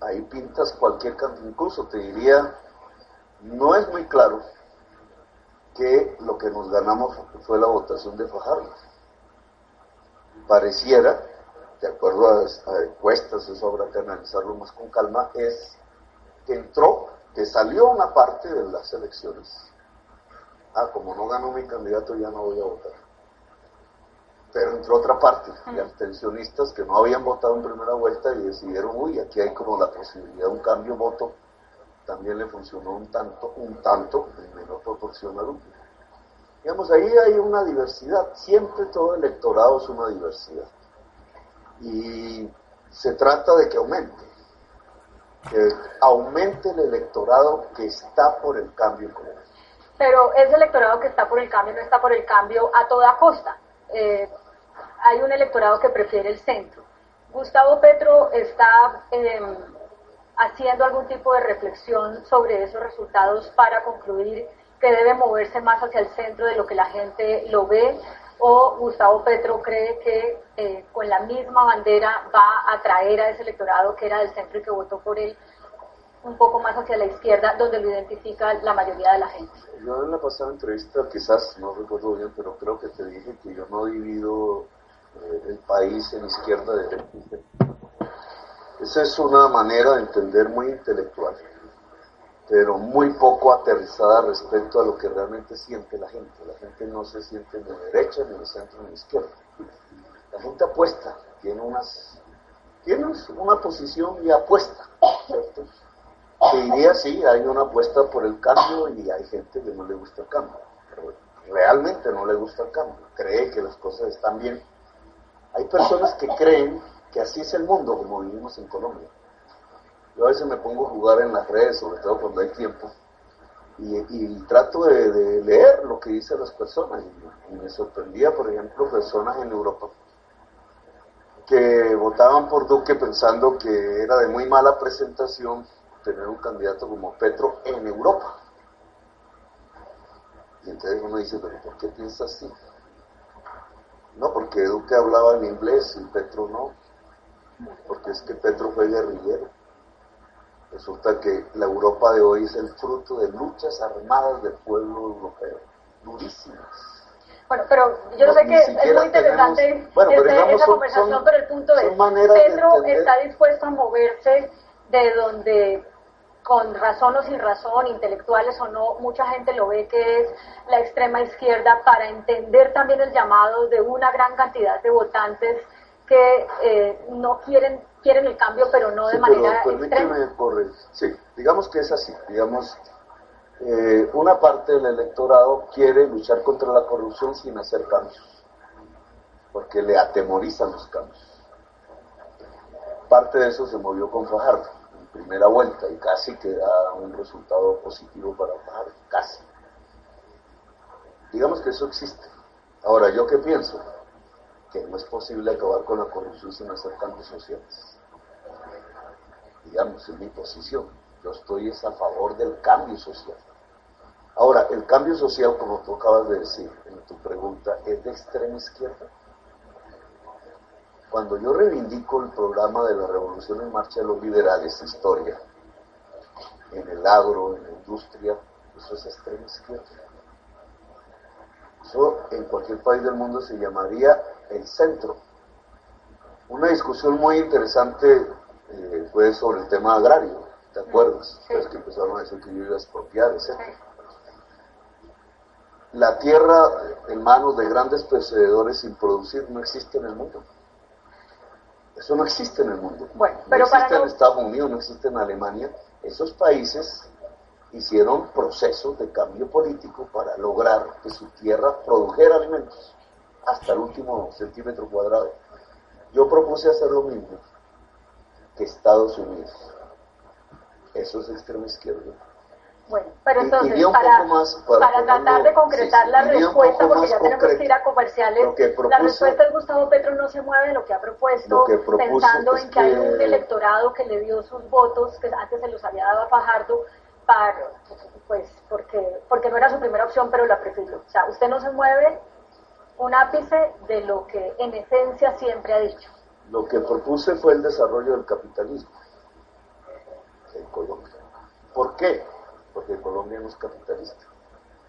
ahí pintas cualquier canto, incluso te diría, no es muy claro que lo que nos ganamos fue la votación de Fajardo. Pareciera, de acuerdo a, a encuestas, eso habrá que analizarlo más con calma, es que entró, que salió una parte de las elecciones. Ah, como no ganó mi candidato, ya no voy a votar pero entró otra parte de abstencionistas que no habían votado en primera vuelta y decidieron, uy, aquí hay como la posibilidad de un cambio voto, también le funcionó un tanto, un tanto, en menor proporción al último. Digamos, ahí hay una diversidad, siempre todo electorado es una diversidad. Y se trata de que aumente, que aumente el electorado que está por el cambio Pero ese electorado que está por el cambio no está por el cambio a toda costa. Eh, hay un electorado que prefiere el centro. Gustavo Petro está em, haciendo algún tipo de reflexión sobre esos resultados para concluir que debe moverse más hacia el centro de lo que la gente lo ve o Gustavo Petro cree que eh, con la misma bandera va a atraer a ese electorado que era del centro y que votó por él un poco más hacia la izquierda, donde lo identifica la mayoría de la gente. Yo en la pasada entrevista, quizás no recuerdo bien, pero creo que te dije que yo no divido eh, el país en izquierda derecha. Esa es una manera de entender muy intelectual, pero muy poco aterrizada respecto a lo que realmente siente la gente. La gente no se siente ni de derecha, ni de centro, ni de izquierda. La gente apuesta, tiene unas tiene una posición y apuesta, ¿cierto? Diría, sí, hay una apuesta por el cambio y hay gente que no le gusta el cambio. realmente no le gusta el cambio, cree que las cosas están bien hay personas que creen que así es el mundo como vivimos en Colombia. Yo a veces me pongo a jugar en las redes, sobre todo cuando hay tiempo, y, trato de, leer lo que dicen las personas. Y, me sorprendía, por ejemplo, personas en Europa que votaban por Duque pensando que era de muy mala presentación tener un candidato como Petro en Europa. Y entonces uno dice, pero ¿por qué piensa así? No, porque Duque hablaba en inglés y Petro no. Porque es que Petro fue guerrillero. Resulta que la Europa de hoy es el fruto de luchas armadas del pueblo europeo, durísimas. Bueno, pero yo sé que es muy interesante este, esa conversación, pero el punto es, Petro está dispuesto a moverse de donde con razón o sin razón, intelectuales o no, mucha gente lo ve que es la extrema izquierda para entender también el llamado de una gran cantidad de votantes que eh, no quieren quieren el cambio, pero no de manera extrema. Sí, digamos que es así. Digamos, eh, una parte del electorado quiere luchar contra la corrupción sin hacer cambios, porque le atemorizan los cambios. Parte de eso se movió con Fajardo primera vuelta y casi que da un resultado positivo para bajar, casi. Digamos que eso existe. Ahora, ¿yo qué pienso? Que no es posible acabar con la corrupción sin hacer cambios sociales. digamos, es mi posición. Yo estoy a favor del cambio social. Ahora, el cambio social, como tú acabas de decir en tu pregunta, ¿es de extrema izquierda? Cuando yo reivindico el programa de la Revolución en Marcha de los Liberales, historia, en el agro, en la industria, eso es extrema izquierda. Eso en cualquier país del mundo se llamaría el centro. Una discusión muy interesante eh, fue sobre el tema agrario, ¿te acuerdas? Sí. que empezaron a decir que yo iba a expropiar, etc. La tierra en manos de grandes poseedores sin producir no existe en el mundo. Eso no existe en el mundo. Bueno, pero no existe en Estados Unidos, no existe en Alemania. Esos países hicieron procesos de cambio político para lograr que su tierra produjera alimentos hasta el último centímetro cuadrado. Yo propuse hacer lo mismo que Estados Unidos. Eso es extrema izquierda. Bueno, pero entonces, para, para, tratar de concretar la respuesta, porque ya tenemos que ir a comerciales, la respuesta es Gustavo Petro no se mueve de lo que ha propuesto, pensando en que, hay un electorado que le dio sus votos, que antes se los había dado a Fajardo, para, pues, porque, porque no era su primera opción, pero la prefirió. O sea, usted no se mueve un ápice de lo que en esencia siempre ha dicho. Lo que propuse fue el desarrollo del capitalismo en Colombia. ¿Por qué? Porque Colombia no es capitalista,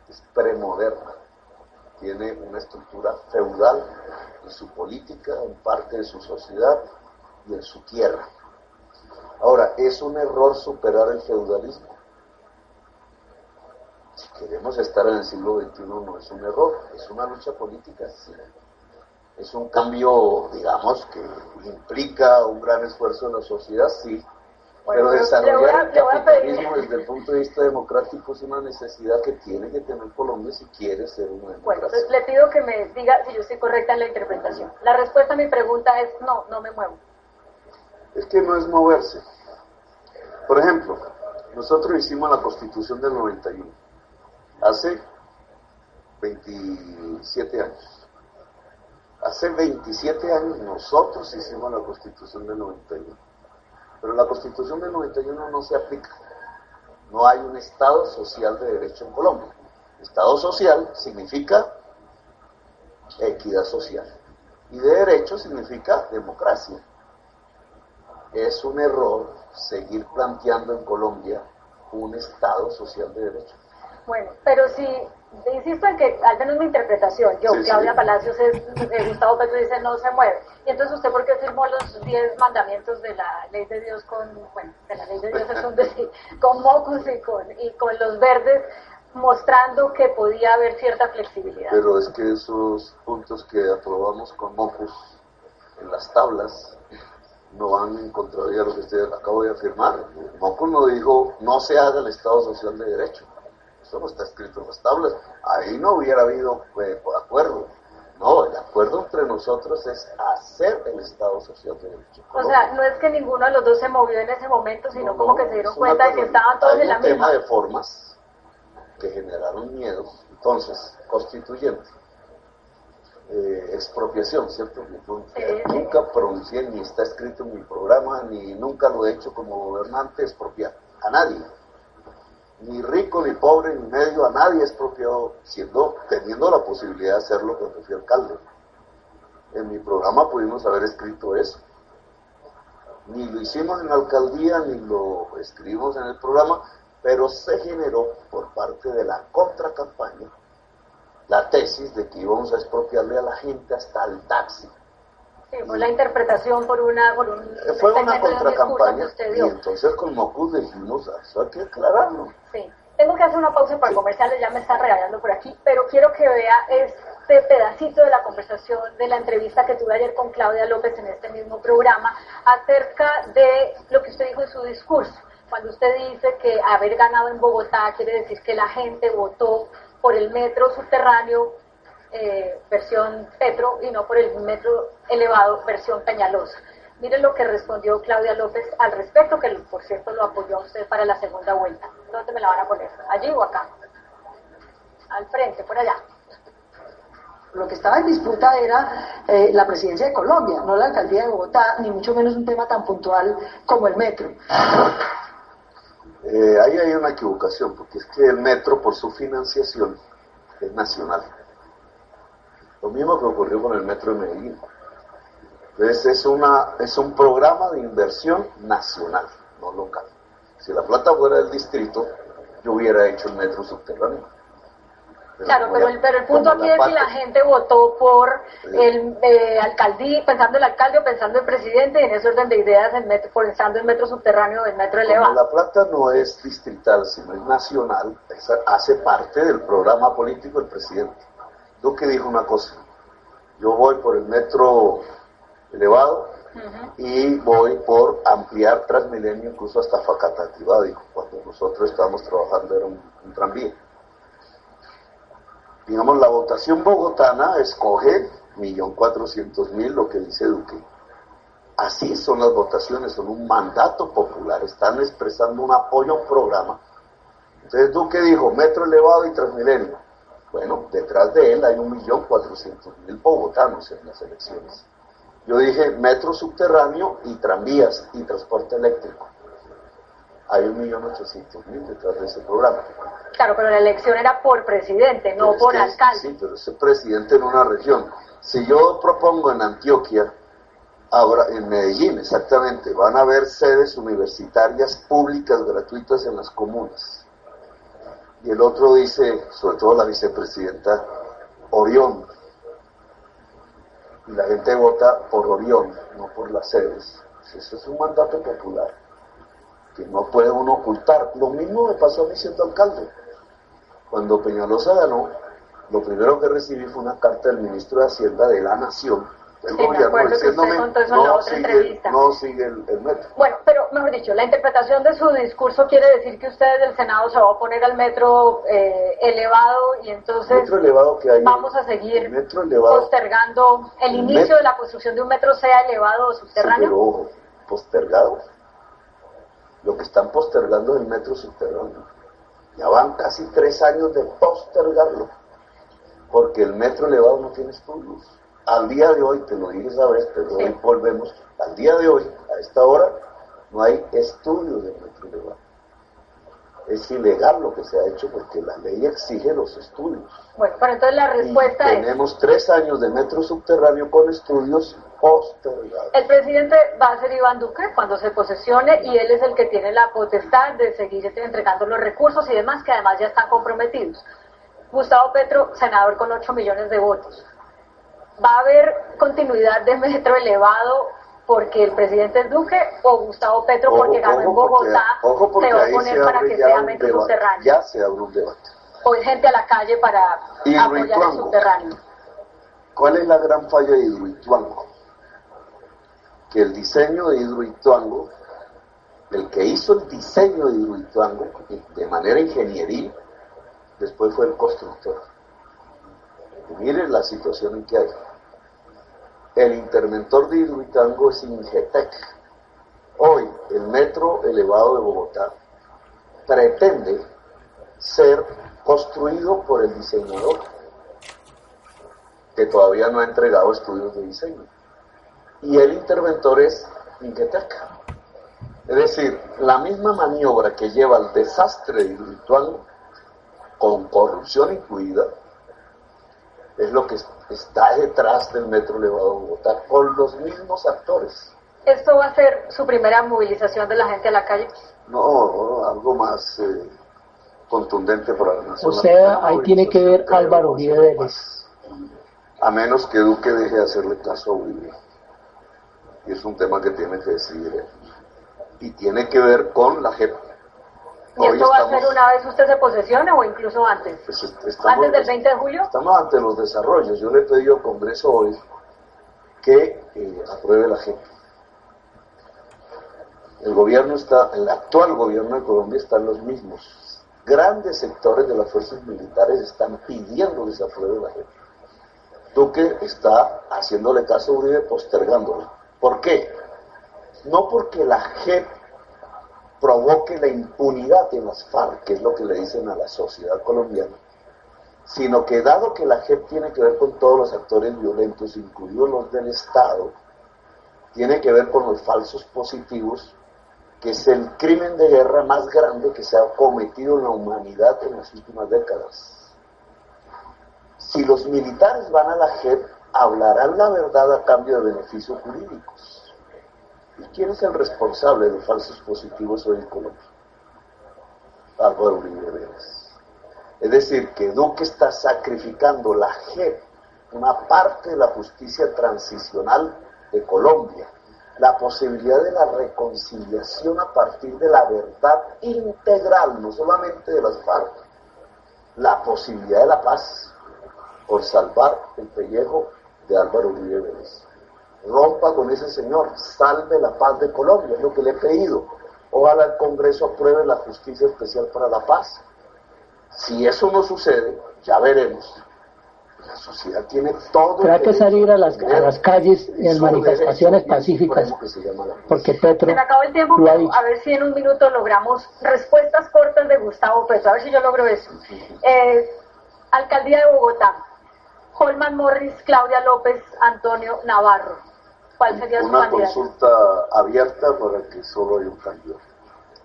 es premoderna, tiene una estructura feudal en su política, en parte de su sociedad y en su tierra. Ahora, es un error superar el feudalismo. Si queremos estar en el siglo XXI no es un error, es una lucha política, sí. Es un cambio, digamos, que implica un gran esfuerzo en la sociedad, sí, pero desarrollar el capitalismo desde el punto de vista democrático es una necesidad que tiene que tener Colombia si quiere ser una democracia. Bueno, le pido que me diga si yo estoy correcta en la interpretación. La respuesta a mi pregunta es no, no me muevo. Es que no es moverse. Por ejemplo, nosotros hicimos la constitución del 91, hace 27 años. Hace 27 años nosotros hicimos la constitución del 91 pero la constitución del 91 no se aplica. No hay un Estado social de derecho en Colombia. Estado social significa equidad social. Y de derecho significa democracia. Es un error seguir planteando en Colombia un Estado social de derecho. Bueno, pero si insisto en que, al menos mi interpretación, yo, Claudia Palacios, es, eh, Gustavo Petro dice no se mueve. Y entonces, ¿usted por qué firmó los 10 mandamientos de la ley de Dios con, bueno, de la ley de Dios es un decir, *laughs* con Mocus y con, y con los verdes, mostrando que podía haber cierta flexibilidad? Pero es que esos puntos que aprobamos con Mocus en las tablas no van en contravía a lo que usted acabo de afirmar. Mocus no dijo no se haga el Estado Social de Derecho eso no está escrito en las tablas. Ahí no hubiera habido eh, acuerdo. No, el acuerdo entre nosotros es hacer el Estado Social de Derecho. O sea, no es que ninguno de los dos se movió en ese momento, sino como que se dieron cuenta de que estaban todos en la misma. un tema de formas que generaron miedos. Entonces, constituyente. Eh, expropiación, ¿cierto? Nunca pronuncié, ni está escrito en mi programa, ni nunca lo he hecho como gobernante, expropiar a nadie ni rico, ni pobre, ni medio, a nadie expropiado, siendo, teniendo la posibilidad de hacerlo cuando fui alcalde. En mi programa pudimos haber escrito eso. Ni lo hicimos en la alcaldía, ni lo escribimos en el programa, pero se generó por parte de la contracampaña la tesis de que íbamos a expropiarle a la gente hasta el taxi. Sí, fue la interpretación por una por un fue una contracampaña y entonces con Mocus dijimos eso hay que aclararlo sí. Tengo que hacer una pausa para comerciales ya me está regalando por aquí pero quiero que vea este pedacito de la conversación de la entrevista que tuve ayer con Claudia López en este mismo programa acerca de lo que usted dijo en su discurso. Cuando usted dice que haber ganado en Bogotá quiere decir que la gente votó por el metro subterráneo eh, versión Petro y no por el metro elevado versión Peñalosa. Miren lo que respondió Claudia López al respecto, que por cierto lo apoyó a usted para la segunda vuelta. ¿Dónde me la van a poner? ¿Allí o acá? Al frente, por allá. Lo que estaba en disputa era eh, la presidencia de Colombia, no la alcaldía de Bogotá, ni mucho menos un tema tan puntual como el metro. Eh, ahí hay una equivocación, porque es que el metro, por su financiación, es nacional. Lo mismo que ocurrió con el metro de Medellín. Entonces es, una, es un programa de inversión nacional, no local. Si la plata fuera del distrito, yo hubiera hecho el metro subterráneo Claro, pero el, pero el punto aquí es si la gente votó por el eh, alcaldía, pensando en el alcalde o pensando en el presidente, y en ese orden de ideas, en metro, pensando en metro subterráneo o en metro elevado. la plata no es distrital, sino es nacional, hace parte del programa político del presidente. Duque dijo una cosa, yo voy por el metro elevado y voy por ampliar Transmilenio incluso hasta Facatativá, dijo, cuando nosotros estábamos trabajando era un tranvía digamos, la votación bogotana escoge 1.400.000, lo que dice Duque. Así son las votaciones, son un mandato popular, están expresando un apoyo a un programa. Entonces Duque dijo, metro elevado y transmilenio. Bueno, detrás de él hay 1.400.000 bogotanos en las elecciones. Yo dije metro subterráneo y tranvías y transporte eléctrico hay un millón ochocientos mil detrás de ese programa. Claro, pero la elección era por presidente, no por alcalde. Sí, pero es presidente en una región. Si yo propongo en Antioquia, ahora en Medellín exactamente, van a haber sedes universitarias públicas gratuitas en las comunas. Y el otro dice, sobre todo la vicepresidenta, Orión. Y la gente vota por Orión, no por las sedes. Eso es un mandato popular que no puede uno ocultar. Lo mismo me pasó a mí siendo alcalde. Cuando Peñalosa ganó, lo primero que recibí fue una carta del ministro de Hacienda de la Nación, gobierno, no, sigue, no sigue el, metro. Bueno, pero mejor dicho, la interpretación de su discurso quiere decir que ustedes del Senado se va a oponer al metro eh, elevado y entonces elevado que hay, vamos a seguir postergando el, inicio de la construcción de un metro sea elevado o subterráneo. pero ojo, postergado lo que están postergando es el metro subterráneo. Ya van casi tres años de postergarlo, porque el metro elevado no tiene estudios. Al día de hoy, te lo dije esa vez, pero hoy volvemos, al día de hoy, a esta hora, no hay estudios del metro elevado. Es ilegal lo que se ha hecho porque la ley exige los estudios. Bueno, pero entonces la respuesta es... Tenemos tres años de metro subterráneo con estudios el presidente va a ser Iván Duque cuando se posesione y él es el que tiene la potestad de seguir entregando los recursos y demás que además ya están comprometidos. Gustavo Petro, senador con 8 millones de votos. ¿Va a haber continuidad de metro elevado porque el presidente es Duque o Gustavo Petro porque ganó en Bogotá se va a poner para que sea metro subterráneo? Ya se abre un debate. O hay gente a la calle para apoyar el subterráneo. ¿Cuál es la gran falla de Hidroituango? que el diseño de Hidroituango, el que hizo el diseño de Hidroituango de manera ingenieril, después fue el constructor. Y miren la situación en que hay. El interventor de Hidroituango es Ingetec. Hoy el metro elevado de Bogotá pretende ser construido por el diseñador, que todavía no ha entregado estudios de diseño y el interventor es Inquetec. Es decir, la misma maniobra que lleva al desastre virtual con corrupción incluida, es lo que está detrás del metro elevado Bogotá, con los mismos actores. ¿Esto va a ser su primera movilización de la gente a la calle? No, algo más eh, contundente para la nación. O sea, ahí tiene que ver Álvaro Uribe Vélez. A menos que Duque deje de hacerle caso a Uribe y es un tema que tiene que decidir Y tiene que ver con la JEP. ¿Y esto va a ser una vez usted se posesione o incluso antes? Pues ¿Antes del 20 de julio? Estamos ante los desarrollos. Yo le he pedido al Congreso hoy que eh, apruebe la JEP. El gobierno está, el actual gobierno de Colombia está en los mismos. Grandes sectores de las fuerzas militares están pidiendo que se apruebe la JEP. Duque está haciéndole caso a Uribe postergándolo ¿Por qué? No porque la JEP provoque la impunidad en las FARC, que es lo que le dicen a la sociedad colombiana, sino que dado que la JEP tiene que ver con todos los actores violentos, incluidos los del Estado, tiene que ver con los falsos positivos, que es el crimen de guerra más grande que se ha cometido en la humanidad en las últimas décadas. Si los militares van a la JEP, hablarán la verdad a cambio de beneficios jurídicos. ¿Y quién es el responsable de falsos positivos hoy en Colombia? Álvaro Uribe Vélez. Es decir, que Duque está sacrificando la JEP, una parte de la justicia transicional de Colombia, la posibilidad de la reconciliación a partir de la verdad integral, no solamente de las FARC, la posibilidad de la paz por salvar el pellejo de Álvaro Uribe Vélez. Rompa con ese señor, salve la paz de Colombia, es lo que le he pedido. Ojalá el Congreso apruebe la justicia especial para la paz. Si eso no sucede, ya veremos. La sociedad tiene todo. Pero hay que salir a las, a las calles en manifestaciones pacíficas. Porque Petro. Se me acabó el tiempo, a ver si en un minuto logramos respuestas cortas de Gustavo Petro. A ver si yo logro eso. Eh, Alcaldía de Bogotá. Holman Morris, Claudia López, Antonio Navarro. ¿Cuál sería su Una candidato? consulta abierta para que solo haya un candidato.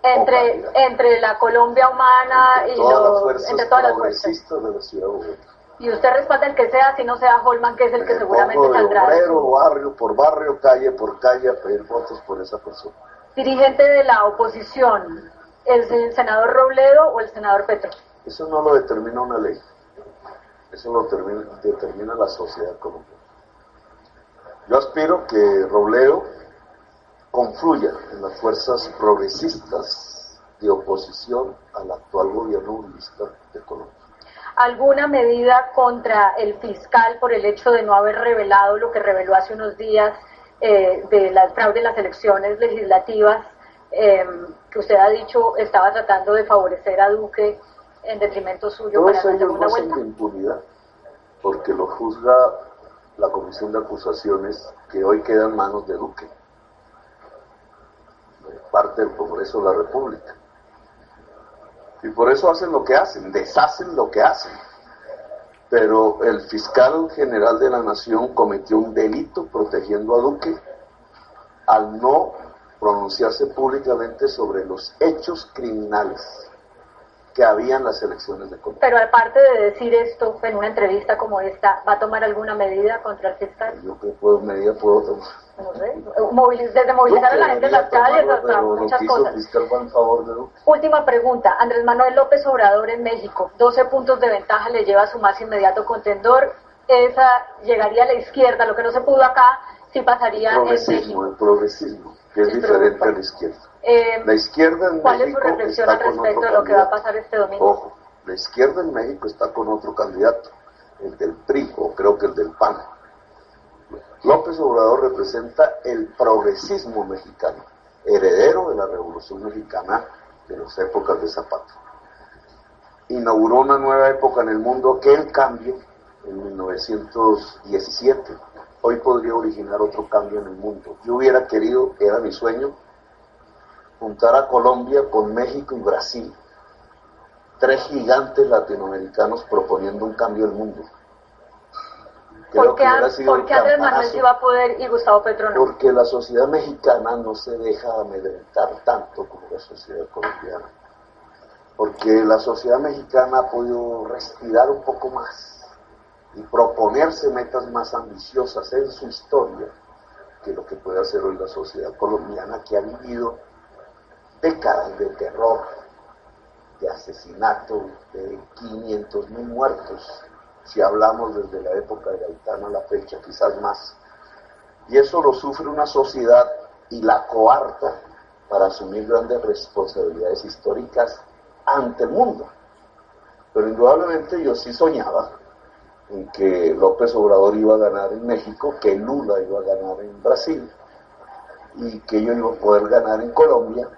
Entre, entre la Colombia humana y Todas los, fuerzas entre todas las fuerzas. de la ciudad de Bogotá. Y usted respalda el que sea, si no sea Holman, que es el que Me seguramente pongo de saldrá. obrero, barrio por barrio, calle por calle, a pedir votos por esa persona. Dirigente de la oposición, ¿el senador Robledo o el senador Petro? Eso no lo determina una ley. Eso lo determina, determina la sociedad colombiana. Yo aspiro que Robledo confluya en las fuerzas progresistas de oposición al actual gobierno uribista de Colombia. ¿Alguna medida contra el fiscal por el hecho de no haber revelado lo que reveló hace unos días eh, de la fraude en las elecciones legislativas, eh, que usted ha dicho estaba tratando de favorecer a Duque en detrimento suyo para Todos la ellos segunda vuelta? de impunidad porque lo juzga la Comisión de Acusaciones que hoy queda en manos de Duque, parte del Congreso de la República. Y por eso hacen lo que hacen, deshacen lo que hacen. Pero el fiscal general de la Nación cometió un delito protegiendo a Duque al no pronunciarse públicamente sobre los hechos criminales que había en las elecciones de Colombia. Pero aparte de decir esto en una entrevista como esta, ¿va a tomar alguna medida contra el fiscal? Yo qué puedo, medida puedo tomar. No sé, desde movilizar a la gente en las calles hasta muchas el cosas. fiscal fue en favor de Duque. Última pregunta. Andrés Manuel López Obrador en México. 12 puntos de ventaja le lleva a su más inmediato contendor. Esa llegaría a la izquierda. Lo que no se pudo acá, sí pasaría en México. Progresismo, el progresismo, que es El diferente a la izquierda. Eh, La izquierda en ¿Cuál es su México reflexión al respecto de lo que va a pasar este domingo? Ojo, la izquierda en México está con otro candidato, el del PRI, o creo que el del PAN. López Obrador representa el progresismo mexicano, heredero de la Revolución Mexicana de las épocas de Zapata. Inauguró una nueva época en el mundo, aquel cambio en 1917. Hoy podría originar otro cambio en el mundo. Yo hubiera querido, era mi sueño, juntar a Colombia con México y Brasil. Tres gigantes latinoamericanos proponiendo un cambio del mundo. Creo ¿Por qué, que por qué Andrés Manuel sí va a poder y Gustavo Petro no? Porque la sociedad mexicana no se deja amedrentar tanto como la sociedad colombiana. Porque la sociedad mexicana ha podido respirar un poco más y proponerse metas más ambiciosas en su historia que lo que puede hacer hoy la sociedad colombiana que ha vivido décadas de terror, de asesinato, de 500 mil muertos, si hablamos desde la época de Gaitán a la fecha, quizás más. Y eso lo sufre una sociedad y la coarta para asumir grandes responsabilidades históricas ante el mundo. Pero indudablemente yo sí soñaba en que López Obrador iba a ganar en México, que Lula iba a ganar en Brasil y que yo iba a poder ganar en Colombia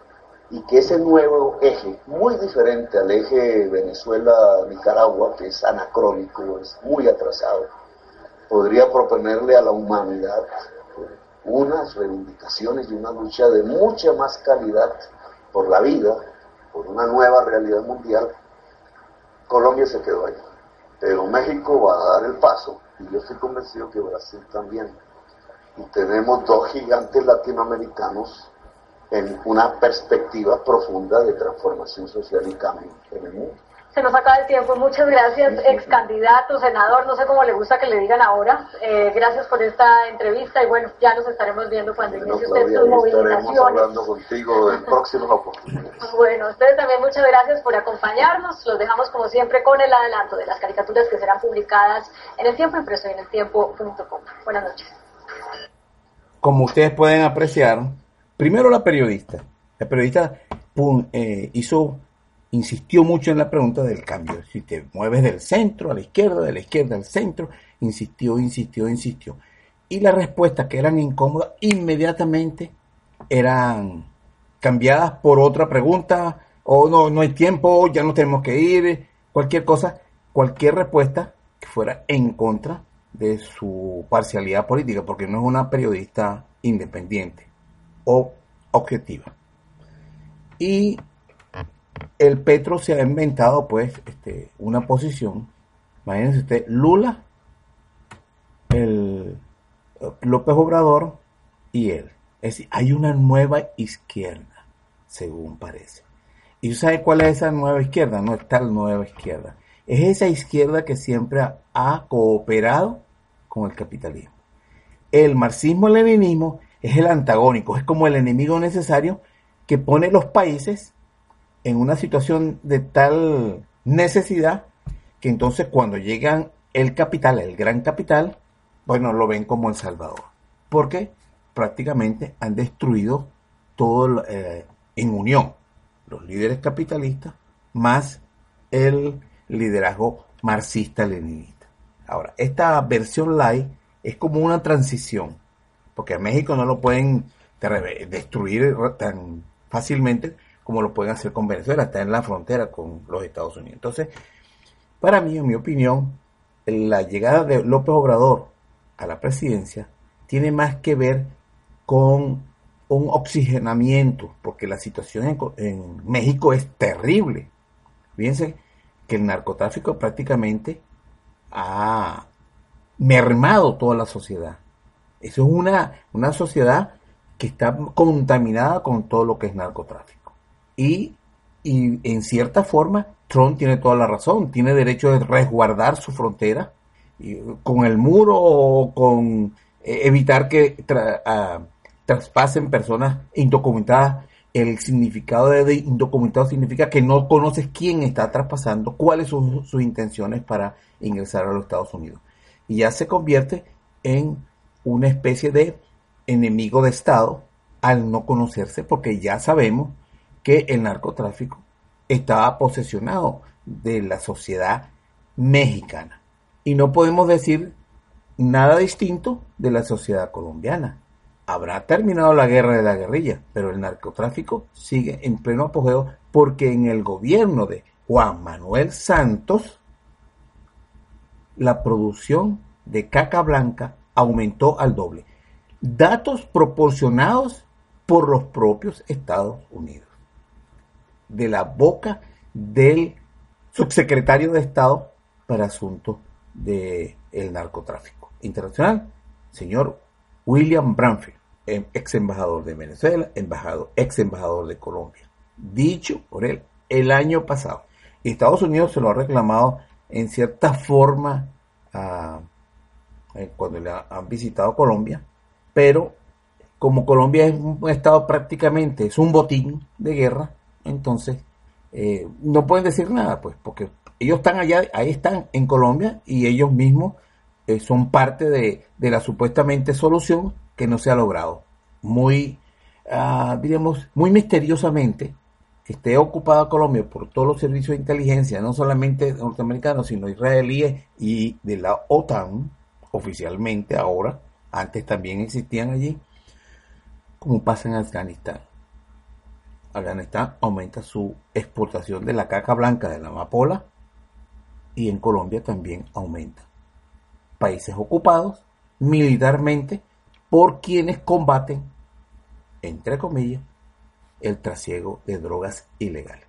y que ese nuevo eje, muy diferente al eje Venezuela-Nicaragua, que es anacrónico, es muy atrasado, podría proponerle a la humanidad unas reivindicaciones y una lucha de mucha más calidad por la vida, por una nueva realidad mundial. Colombia se quedó ahí. Pero México va a dar el paso y yo estoy convencido que Brasil también. Y tenemos dos gigantes latinoamericanos en una perspectiva profunda de transformación social y cambio en el mundo. Se nos acaba el tiempo. Muchas gracias, ex candidato, senador, no sé cómo le gusta que le digan ahora. Eh, gracias por esta entrevista y bueno, ya nos estaremos viendo cuando inicie usted sus movilizaciones. Estaremos hablando contigo en próximos oportunidades. *laughs* Bueno, ustedes también muchas gracias por acompañarnos. Los dejamos como siempre con el adelanto de las caricaturas que serán publicadas en el tiempo impreso y en el tiempo.com. Buenas noches. Como ustedes pueden apreciar, primero la periodista. La periodista eh, hizo insistió mucho en la pregunta del cambio. Si te mueves del centro a la izquierda, de la izquierda al centro, insistió, insistió, insistió. Y las respuestas que eran incómodas inmediatamente eran cambiadas por otra pregunta, o no, no hay tiempo, ya no tenemos que ir, cualquier cosa, cualquier respuesta que fuera en contra de su parcialidad política, porque no es una periodista independiente o objetiva. Y el Petro se ha inventado pues este, una posición, imagínense usted, Lula, el López Obrador y él. Es decir, hay una nueva izquierda, según parece. ¿Y sabe cuál es esa nueva izquierda? No es tal nueva izquierda. Es esa izquierda que siempre ha cooperado con el capitalismo. El marxismo-leninismo es el antagónico, es como el enemigo necesario que pone los países en una situación de tal necesidad que entonces cuando llegan el capital, el gran capital, bueno, lo ven como El Salvador. Porque prácticamente han destruido todo eh, en unión los líderes capitalistas más el liderazgo marxista-leninista. Ahora, esta versión light es como una transición, porque a México no lo pueden destruir tan fácilmente como lo pueden hacer con Venezuela, está en la frontera con los Estados Unidos. Entonces, para mí, en mi opinión, la llegada de López Obrador a la presidencia tiene más que ver con un oxigenamiento, porque la situación en, México es terrible. Fíjense que el narcotráfico prácticamente ha mermado toda la sociedad. Eso es una, una sociedad que está contaminada con todo lo que es narcotráfico. Y, en cierta forma, Trump tiene toda la razón, tiene derecho de resguardar su frontera con el muro o con eh, evitar que ah, traspasen personas indocumentadas. El significado de, indocumentado significa que no conoces quién está traspasando, cuáles son sus intenciones para ingresar a los Estados Unidos. Y ya se convierte en una especie de enemigo de Estado al no conocerse, porque ya sabemos que el narcotráfico estaba posesionado de la sociedad mexicana. Y no podemos decir nada distinto de la sociedad colombiana. Habrá terminado la guerra de la guerrilla, pero el narcotráfico sigue en pleno apogeo porque en el gobierno de Juan Manuel Santos la producción de caca blanca aumentó al doble. Datos proporcionados por los propios Estados Unidos de la boca del subsecretario de Estado para asuntos del narcotráfico internacional, señor William Branfield, em, ex embajador de Venezuela, embajador, ex embajador de Colombia, dicho por él el año pasado. Estados Unidos se lo ha reclamado en cierta forma ah, eh, cuando le han visitado Colombia, pero como Colombia es un estado prácticamente, es un botín de guerra, entonces eh, no pueden decir nada, pues, porque ellos están allá, ahí están en Colombia y ellos mismos eh, son parte de, la supuestamente solución que no se ha logrado. Muy, uh, diríamos, muy misteriosamente, esté ocupada Colombia por todos los servicios de inteligencia, no solamente norteamericanos, sino israelíes y de la OTAN, oficialmente ahora, antes también existían allí, como pasa en Afganistán. Afganistán aumenta su exportación de la caca blanca de la amapola y en Colombia también aumenta. Países ocupados militarmente por quienes combaten, entre comillas, el trasiego de drogas ilegales.